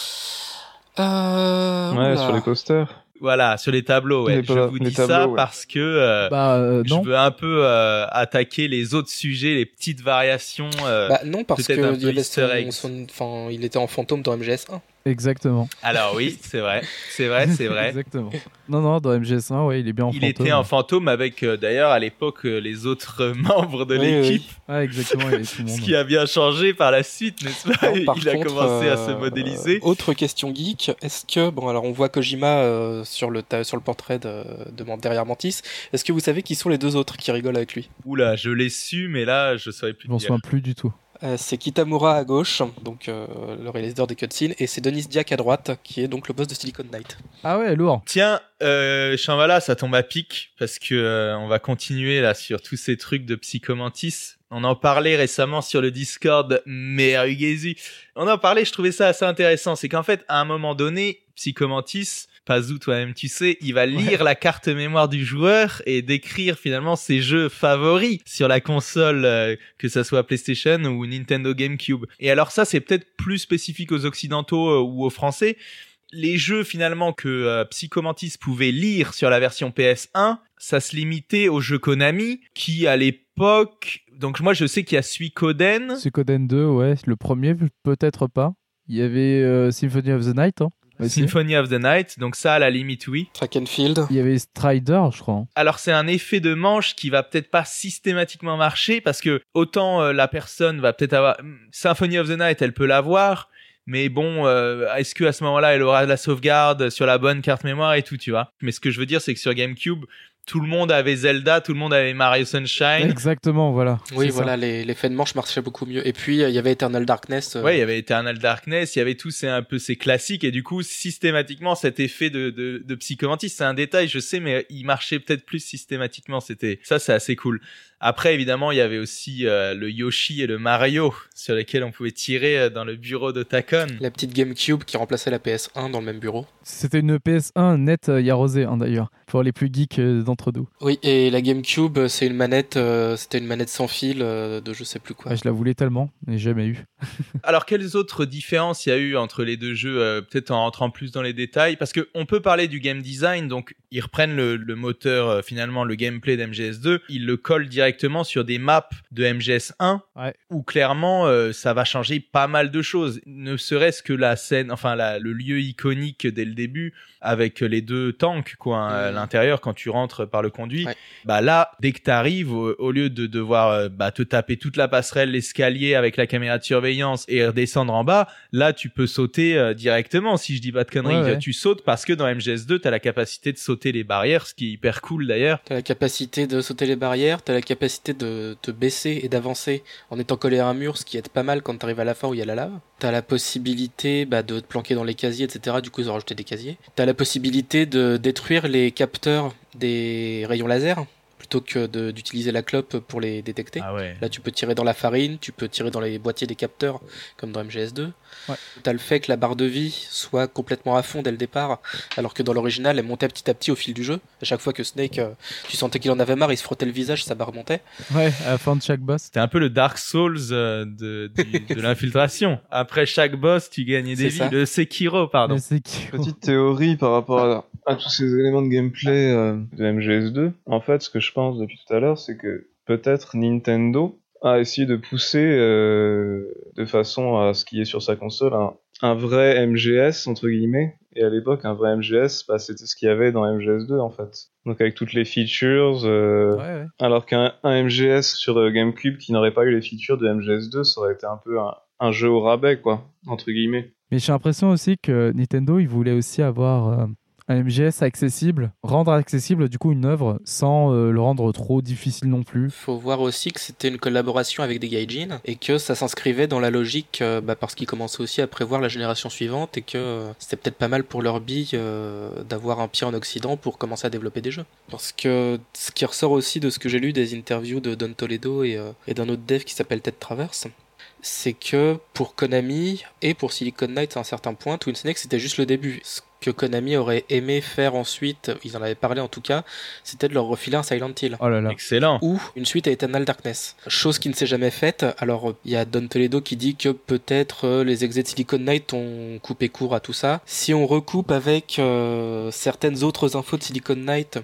Euh, Ouais, oula. sur les coasters. Voilà, sur les tableaux. Ouais. Les je vous dis tableaux, ça ouais. parce que euh, Bah euh, je veux un peu euh, attaquer les autres sujets, les petites variations. euh, Bah non, parce que il, avait son- son- enfin, il était en fantôme dans MGS1. Exactement. Alors oui, c'est vrai, c'est vrai, c'est vrai. Exactement. Non, non, dans MGS1, ouais, il est bien en Il fantôme. était en fantôme avec euh, d'ailleurs à l'époque euh, les autres *laughs* membres de l'équipe. Ouais, exactement, il tout le Ce monde. qui a bien changé par la suite, n'est-ce pas Non, par Il a contre, commencé à se euh, modéliser. Autre question geek, est-ce que bon alors on voit Kojima euh, sur le sur le portrait de, derrière Mantis. Est-ce que vous savez qui sont les deux autres qui rigolent avec lui? Oula, je l'ai su, mais là, je saurais plus Je m'en souviens plus du tout. Euh, C'est Kitamura à gauche, donc euh, le réalisateur des cutscenes, et c'est Denis Diak à droite, qui est donc le boss de Silicon Knight. Ah ouais, lourd. Tiens, euh, Shambhala, ça tombe à pic parce que euh, on va continuer là sur tous ces trucs de Psychomantis. On en parlait récemment sur le Discord Merugezi. On en parlait, je trouvais ça assez intéressant. C'est qu'en fait, à un moment donné, Psychomantis, Pazou, toi-même tu sais, il va lire la carte mémoire du joueur et décrire finalement ses jeux favoris sur la console, euh, que ça soit PlayStation ou Nintendo GameCube. Et alors ça, c'est peut-être plus spécifique aux Occidentaux euh, ou aux Français les jeux finalement que euh, Psychomantis pouvait lire sur la version PS1, ça se limitait aux jeux Konami qui à l'époque donc moi je sais qu'il y a Suikoden Suikoden 2, ouais, le premier, peut-être pas. Il y avait Symphony of the Night. Hein, aussi. Symphony of the Night donc ça à la limite oui. Track and Field. Il y avait Strider, je crois. Alors c'est un effet de manche qui va peut-être pas systématiquement marcher parce que autant euh, la personne va peut-être avoir Symphony of the Night elle peut l'avoir mais bon, euh, est-ce que à ce moment-là, elle aura la sauvegarde sur la bonne carte mémoire et tout, tu vois? Mais ce que je veux dire, c'est que sur GameCube, tout le monde avait Zelda, tout le monde avait Mario Sunshine. Exactement, voilà. Oui, voilà, les, les faits de manche marchaient beaucoup mieux. Et puis, euh, il y avait Eternal Darkness. euh, Ouais, il y avait Eternal Darkness, il y avait tous ces un peu ces classiques et du coup systématiquement cet effet de de, de psychomantis, c'est un détail, je sais, mais il marchait peut-être plus systématiquement. C'était ça, c'est assez cool. Après, évidemment, il y avait aussi euh, le Yoshi et le Mario sur lesquels on pouvait tirer euh, dans le bureau de Takon. La petite GameCube qui remplaçait la PS1 dans le même bureau. C'était une PS1 nette euh, Yarosé, hein, d'ailleurs, pour les plus geeks euh, d'entre nous. Oui, et la GameCube, c'est une manette, c'était une manette sans fil euh, de je sais plus quoi. Ah, je la voulais tellement, mais jamais eu. *laughs* Alors, quelles autres différences il y a eu entre les deux jeux, euh, peut-être en rentrant plus dans les détails, parce que on peut parler du game design, donc ils reprennent le, le moteur, euh, finalement le gameplay d'MGS2, ils le collent directement sur des maps de MGS1, Ouais. où clairement euh, ça va changer pas mal de choses, ne serait-ce que la scène, enfin la, le lieu iconique dès le début, avec les deux tanks quoi hein, à Mhm. l'intérieur quand tu rentres par le conduit. Ouais. Bah là, dès que t'arrives, au, au lieu de devoir euh, bah, te taper toute la passerelle, l'escalier avec la caméra de surveillance et redescendre en bas, là tu peux sauter euh, directement. Si je dis pas de conneries, Ouais, ouais. tu sautes parce que dans MGS2 t'as la capacité de sauter les barrières, ce qui est hyper cool d'ailleurs. T'as la capacité de sauter les barrières, t'as la capacité de te baisser et d'avancer en étant collé à un mur, ce qui aide pas mal quand t'arrives à la fin où il y a la lave. T'as la possibilité bah, de te planquer dans les casiers, etc. Du coup, ils ont rajouté des casiers. T'as la possibilité de détruire les capteurs des rayons laser plutôt que de- d'utiliser la clope pour les détecter. Ah ouais. Là, tu peux tirer dans la farine, tu peux tirer dans les boîtiers des capteurs, comme dans MGS2. Ouais. T'as le fait que la barre de vie soit complètement à fond dès le départ, alors que dans l'original, elle montait petit à petit au fil du jeu. À chaque fois que Snake, euh, tu sentais qu'il en avait marre, il se frottait le visage, sa barre montait. Ouais, à la fin de chaque boss. C'était un peu le Dark Souls euh, de, *laughs* de l'infiltration. Après chaque boss, tu gagnais des C'est ça. vies. Le Sekiro, pardon. Petite théorie par rapport à, à tous ces éléments de gameplay euh, de MGS2. En fait, ce que je pense depuis tout à l'heure, c'est que peut-être Nintendo a essayé de pousser euh, de façon à ce qui est sur sa console un, un vrai MGS entre guillemets. Et à l'époque, un vrai MGS, bah, c'était ce qu'il y avait dans MGS2 en fait. Donc avec toutes les features, euh, Ouais, ouais. alors qu'un un MGS sur euh, GameCube qui n'aurait pas eu les features de MGS2, ça aurait été un peu un, un jeu au rabais quoi, entre guillemets. Mais j'ai l'impression aussi que Nintendo, il voulait aussi avoir euh, un MGS accessible, rendre accessible du coup une œuvre sans euh, le rendre trop difficile non plus. Faut voir aussi que c'était une collaboration avec des gaijin et que ça s'inscrivait dans la logique euh, bah, parce qu'ils commençaient aussi à prévoir la génération suivante et que euh, c'était peut-être pas mal pour leur bille d'avoir un pied en Occident pour commencer à développer des jeux. Parce que ce qui ressort aussi de ce que j'ai lu des interviews de Don Toledo et d'un autre dev qui s'appelle Ted Traverse, c'est que pour Konami et pour Silicon Knights à un certain point, Twin Snake c'était juste le début. Ce que Konami aurait aimé faire ensuite, ils en avaient parlé en tout cas, c'était de leur refiler un Silent Hill Oh là là. Excellent. ou une suite à Eternal Darkness. Chose qui ne s'est jamais faite. Alors, il y a Don Toledo qui dit que peut-être euh, les exés de Silicon Knight ont coupé court à tout ça. Si on recoupe avec euh, certaines autres infos de Silicon Knight,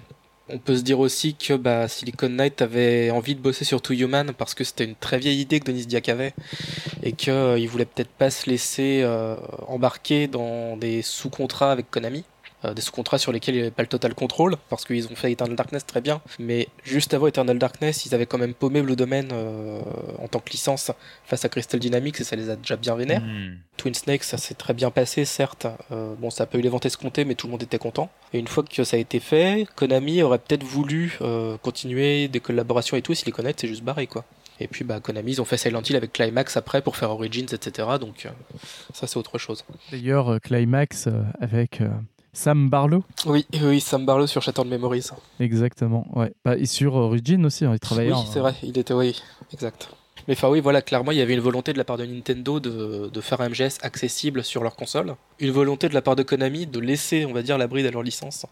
on peut se dire aussi que bah, Silicon Knight avait envie de bosser sur Two Human parce que c'était une très vieille idée que Denis Diak avait et qu'il il voulait peut-être pas se laisser euh, embarquer dans des sous-contrats avec Konami. Euh, des sous-contrats sur lesquels il n'y avait pas le total contrôle, parce qu'ils ont fait Eternal Darkness très bien, mais juste avant Eternal Darkness, ils avaient quand même paumé Blue Domain euh, en tant que licence face à Crystal Dynamics, et ça les a déjà bien vénères. Hmm. Twin Snake, ça s'est très bien passé, certes. Euh, bon, ça a pas eu les ventes escomptées, mais tout le monde était content. Et une fois que ça a été fait, Konami aurait peut-être voulu euh, continuer des collaborations et tout, si les connaître, c'est juste barré, quoi. Et puis, bah, Konami, ils ont fait Silent Hill avec Climax après pour faire Origins, etc. Donc, euh, ça, c'est autre chose. D'ailleurs, euh, Climax euh, avec euh, Sam Barlow. Oui, oui, Sam Barlow sur Shattered Memories. Exactement, ouais. Bah, et sur Origin aussi, hein, il travaillait. Oui, c'est vrai, il était, oui, exact. Mais enfin oui, voilà, clairement, il y avait une volonté de la part de Nintendo de, de faire un MGS accessible sur leur console. Une volonté de la part de Konami de laisser, on va dire, la bride à leur licence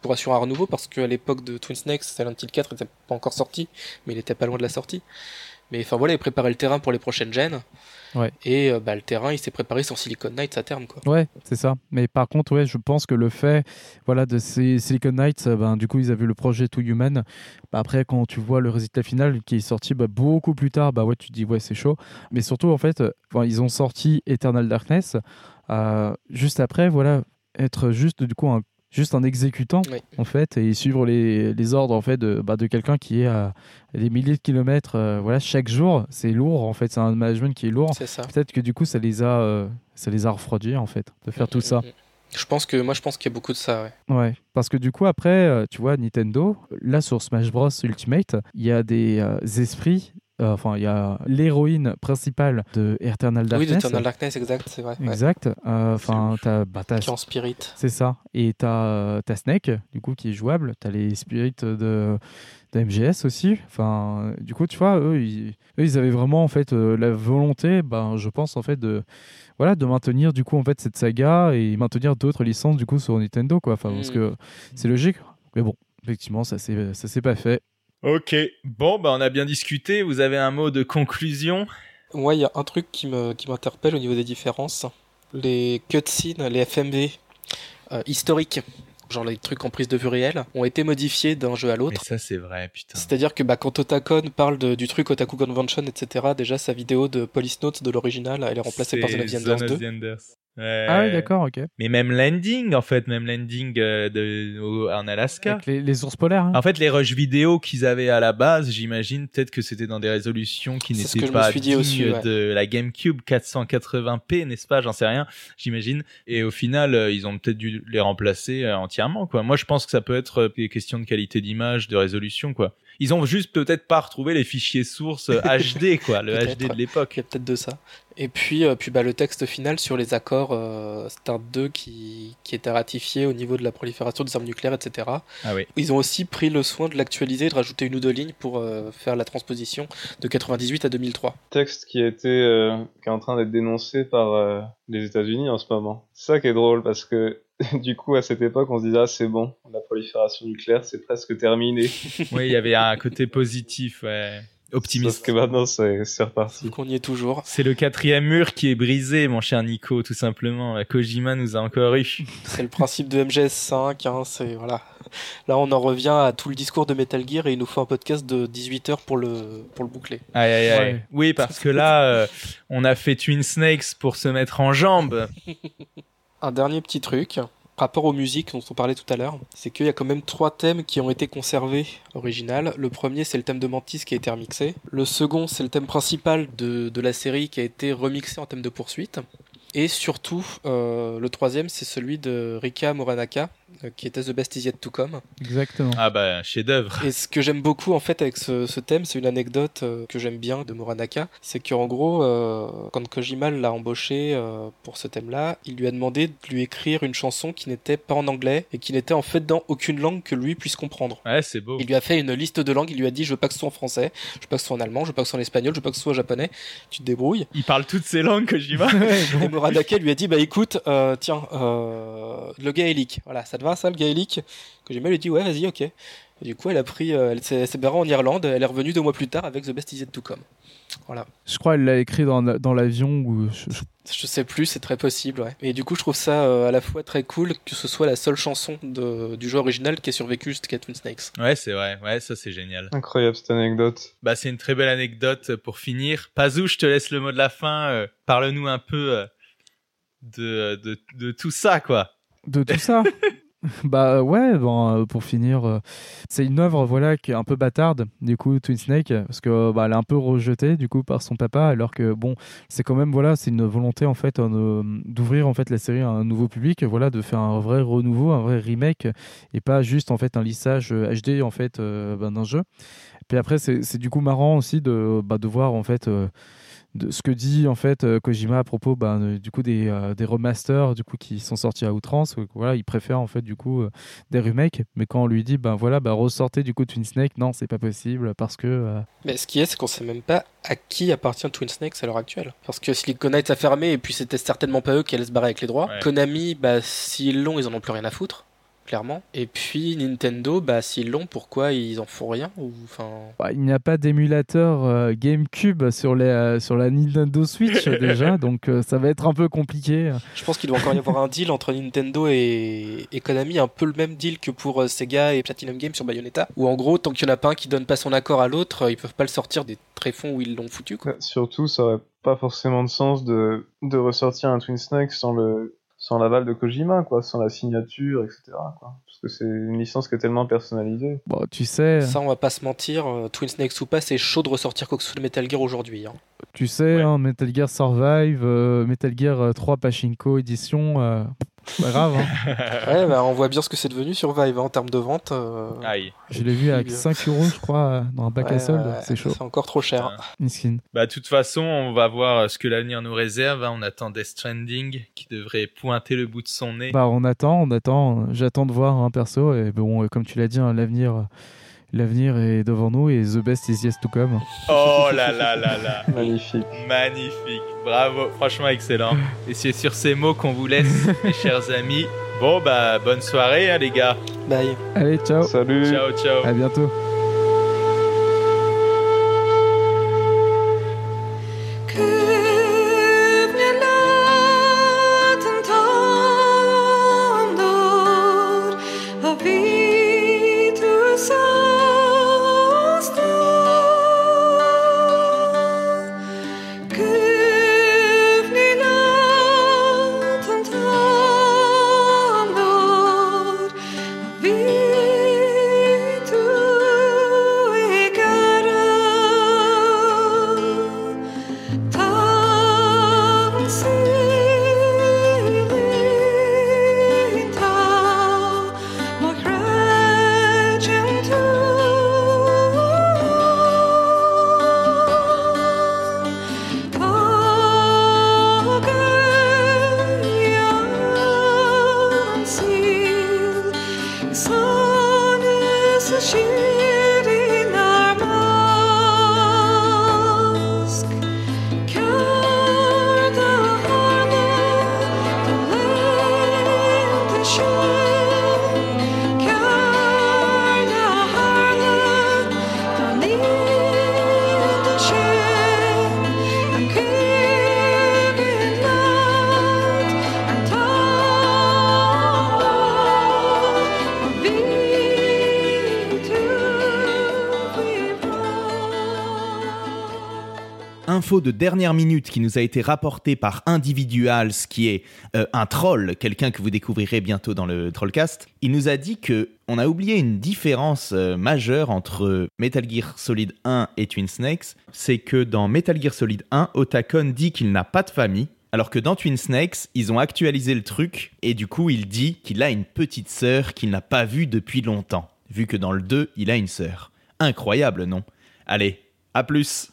pour assurer un renouveau, parce qu'à l'époque de Twin Snakes, Silent Hill 4 n'était pas encore sorti, mais il était pas loin de la sortie. Mais enfin voilà, ils préparaient le terrain pour les prochaines gènes. Ouais. Et euh, bah, le terrain, il s'est préparé sur Silicon Knights à terme, quoi. Ouais, c'est ça. Mais par contre, ouais, je pense que le fait, voilà, de ces Silicon Knights, euh, ben, du coup, ils avaient le projet Two Human. Bah, après, quand tu vois le résultat final qui est sorti bah, beaucoup plus tard, bah ouais, tu te dis ouais, c'est chaud. Mais surtout, en fait, euh, ils ont sorti Eternal Darkness. euh, juste après, voilà, être juste du coup un juste un exécutant Oui. en fait et suivre les, les ordres en fait de, bah, de quelqu'un qui est à des milliers de kilomètres euh, voilà chaque jour c'est lourd en fait c'est un management qui est lourd ça. peut-être que du coup ça les a euh, ça les a refroidis en fait de faire tout ça Mm, mm, mm. Je pense que moi je pense qu'il y a beaucoup de ça. Ouais. Ouais, parce que du coup après, tu vois Nintendo, là sur Smash Bros Ultimate, il y a des esprits euh, enfin, il y a l'héroïne principale de Eternal Darkness. Oui, Eternal Darkness, exact, c'est vrai. Exact. Euh, enfin, t'as, bah, qui en spirit. C'est ça. Et t'as, euh, as Snake, du coup, qui est jouable. T'as les spirits de, de MGS aussi. Enfin, du coup, tu vois, eux, ils, ils avaient vraiment en fait la volonté, ben, je pense en fait de, voilà, de maintenir du coup en fait cette saga et maintenir d'autres licences du coup sur Nintendo, quoi. Enfin, parce mm. que c'est logique. Mais bon, effectivement, ça s'est, ça s'est pas fait. Ok, bon, bah on a bien discuté. Vous avez un mot de conclusion Moi, il y a un truc qui me qui m'interpelle au niveau des différences. Les cutscenes, les FMV euh, historiques, genre les trucs en prise de vue réelle, ont été modifiés d'un jeu à l'autre. Ça, c'est vrai, putain. C'est-à-dire que bah, quand Otakon parle du truc Otaku Convention, etc., déjà sa vidéo de Police Notes de l'original, elle est remplacée par The Enders 2. Ah oui, d'accord, ok. Mais même landing, en fait, même landing euh, de, en Alaska. Avec les, ours polaires. Hein. En fait, les rushs vidéo qu'ils avaient à la base, j'imagine peut-être que c'était dans des résolutions qui n'étaient pas dignes aussi, de la GameCube 480p, n'est-ce pas? J'en sais rien, j'imagine. Et au final, euh, ils ont peut-être dû les remplacer euh, entièrement, quoi. Moi, je pense que ça peut être des questions de qualité d'image, de résolution, quoi. Ils ont juste peut-être pas retrouvé les fichiers sources HD, *laughs* quoi, le HD de l'époque. Il y a peut-être de ça. Et puis, euh, puis bah, le texte final sur les accords euh, Start 2 qui, qui était ratifié au niveau de la prolifération des armes nucléaires, etc. Ah oui. Ils ont aussi pris le soin de l'actualiser, de rajouter une ou deux lignes pour euh, faire la transposition de 98 à 2003. Texte qui a été qui est en train d'être dénoncé par les États-Unis en ce moment. C'est ça qui est drôle parce que *laughs* du coup, à cette époque, on se disait, ah, c'est bon, la prolifération nucléaire, c'est presque terminé. *laughs* oui, il y avait un côté positif, ouais. Optimiste. Parce que maintenant, c'est reparti. Qu'on y est toujours. C'est le quatrième mur qui est brisé, mon cher Nico, tout simplement. Kojima nous a encore eu. C'est le principe de MGS5, hein, c'est, voilà. Là, on en revient à tout le discours de Metal Gear et il nous faut un podcast de 18 heures pour le, pour le boucler. Aïe, aïe, aïe. Oui, parce que là, euh, on a fait Twin Snakes pour se mettre en jambes. *laughs* un dernier petit truc, rapport aux musiques dont on parlait tout à l'heure, c'est qu'il y a quand même trois thèmes qui ont été conservés original. Le premier, c'est le thème de Mantis qui a été remixé. Le second, c'est le thème principal de, la série qui a été remixé en thème de poursuite. Et surtout, euh, le troisième, c'est celui de Rika Moranaka, qui était The Best Is Yet To Come. Exactement. Ah bah, chef-d'œuvre. Et ce que j'aime beaucoup en fait avec ce, ce thème, c'est une anecdote euh, que j'aime bien de Moranaka, c'est qu'en gros, euh, quand Kojima l'a embauché pour ce thème-là, il lui a demandé de lui écrire une chanson qui n'était pas en anglais et qui n'était en fait dans aucune langue que lui puisse comprendre. Ouais, c'est beau. Il lui a fait une liste de langues, il lui a dit je veux pas que ce soit en français, je veux pas que ce soit en allemand, je veux pas que ce soit en espagnol, je veux pas que ce soit en japonais, tu te débrouilles. Il parle toutes ces langues Kojima. *laughs* et Moranaka lui a dit bah écoute, tiens, le gaélique, voilà, ça te va ça le gaélique que j'ai mal dit ouais vas-y ok. du coup elle a pris, euh, elle s'est barrée en Irlande, elle est revenue deux mois plus tard avec The Best Is Yet To Come. Voilà. Je crois qu'elle l'a écrit dans, dans l'avion ou je... sais plus, c'est très possible. Ouais. Et du coup, je trouve ça euh, à la fois très cool que ce soit la seule chanson de, du jeu original qui ait survécu jusqu'à Twin Snakes. Ouais, c'est vrai. Ouais, ça c'est génial. Incroyable cette anecdote. Bah, c'est une très belle anecdote pour finir. Pazou, je te laisse le mot de la fin. Euh, parle-nous un peu de, de, de tout ça, quoi. De tout ça? *laughs* *laughs* Bah ouais, bon, euh, pour finir, euh, c'est une œuvre voilà qui est un peu bâtarde du coup Twin Snake parce que bah, est un peu rejetée du coup par son papa alors que bon c'est quand même voilà c'est une volonté en fait euh, d'ouvrir en fait la série à un nouveau public voilà de faire un vrai renouveau un vrai remake et pas juste en fait un lissage HD en fait ben, d'un jeu. Puis après c'est du coup marrant aussi de bah, de voir en fait de ce que dit en fait euh, Kojima à propos ben, du coup des, euh, des, remasters du coup qui sont sortis à outrance. Voilà il préfère en fait du coup euh, des remakes. Mais quand on lui dit ben voilà ben ressortez du coup Twin Snake non c'est pas possible parce que mais ce qui est c'est qu'on sait même pas à qui appartient Twin Snake à l'heure actuelle. Parce que Silicon Knights a fermé et puis c'était certainement pas eux qui allaient se barrer avec les droits. Konami bah s'ils l'ont ils en ont plus rien à foutre clairement. Et puis Nintendo, bah s'ils l'ont, pourquoi ils en font rien ou enfin? Bah, il n'y a pas d'émulateur euh, GameCube sur les euh, sur la Nintendo Switch *laughs* déjà, donc euh, ça va être un peu compliqué. Je pense qu'il doit encore y avoir un deal entre Nintendo et, et, Konami, un peu le même deal que pour Sega et Platinum Games sur Bayonetta, où en gros tant qu'il y en a pas un qui donne pas son accord à l'autre, ils peuvent pas le sortir des tréfonds où ils l'ont foutu. Quoi. surtout, ça aurait pas forcément de sens de de ressortir un Twin Snake sans le sans l'aval de Kojima, quoi, sans la signature, etc. Quoi. Parce que c'est une licence qui est tellement personnalisée. Bon, tu sais. Ça, on va pas se mentir, euh, Twin Snakes ou pas, c'est chaud de ressortir de Metal Gear aujourd'hui. Hein. Tu sais, Ouais. hein, Metal Gear Survive, euh, Metal Gear 3 Pachinko édition, euh, pas grave. hein. *laughs* Ouais, bah, on voit bien ce que c'est devenu Survive hein, en termes de vente. euh, Aïe. Je l'ai vu avec bien. 5 euros, je crois, euh, dans un bac ouais, à solde. ouais, c'est chaud. C'est encore trop cher. Miskin. Bah, de toute façon, on va voir ce que l'avenir nous réserve. hein. On attend Death Stranding qui devrait pointer le bout de son nez. Bah, on attend, on attend. J'attends de voir un perso. Et bon, euh, comme tu l'as dit, hein, l'avenir, euh, l'avenir est devant nous et the best is yet to come. Oh là là là là. *laughs* Magnifique. Magnifique. Bravo. Franchement, excellent. Et c'est sur ces mots qu'on vous laisse, *laughs* mes chers amis. Bon, bah, bonne soirée, hein, les gars. Bye. Allez, ciao. Salut. Ciao, ciao. À bientôt. De dernière minute qui nous a été rapportée par Individuals, qui est euh, un troll, quelqu'un que vous découvrirez bientôt dans le Trollcast. Il nous a dit que on a oublié une différence euh, majeure entre Metal Gear Solid 1 et Twin Snakes. C'est que dans Metal Gear Solid 1, Otakon dit qu'il n'a pas de famille. Alors que dans Twin Snakes, ils ont actualisé le truc et du coup, il dit qu'il a une petite sœur qu'il n'a pas vue depuis longtemps, vu que dans le 2, il a une sœur. Incroyable, non? Allez, à plus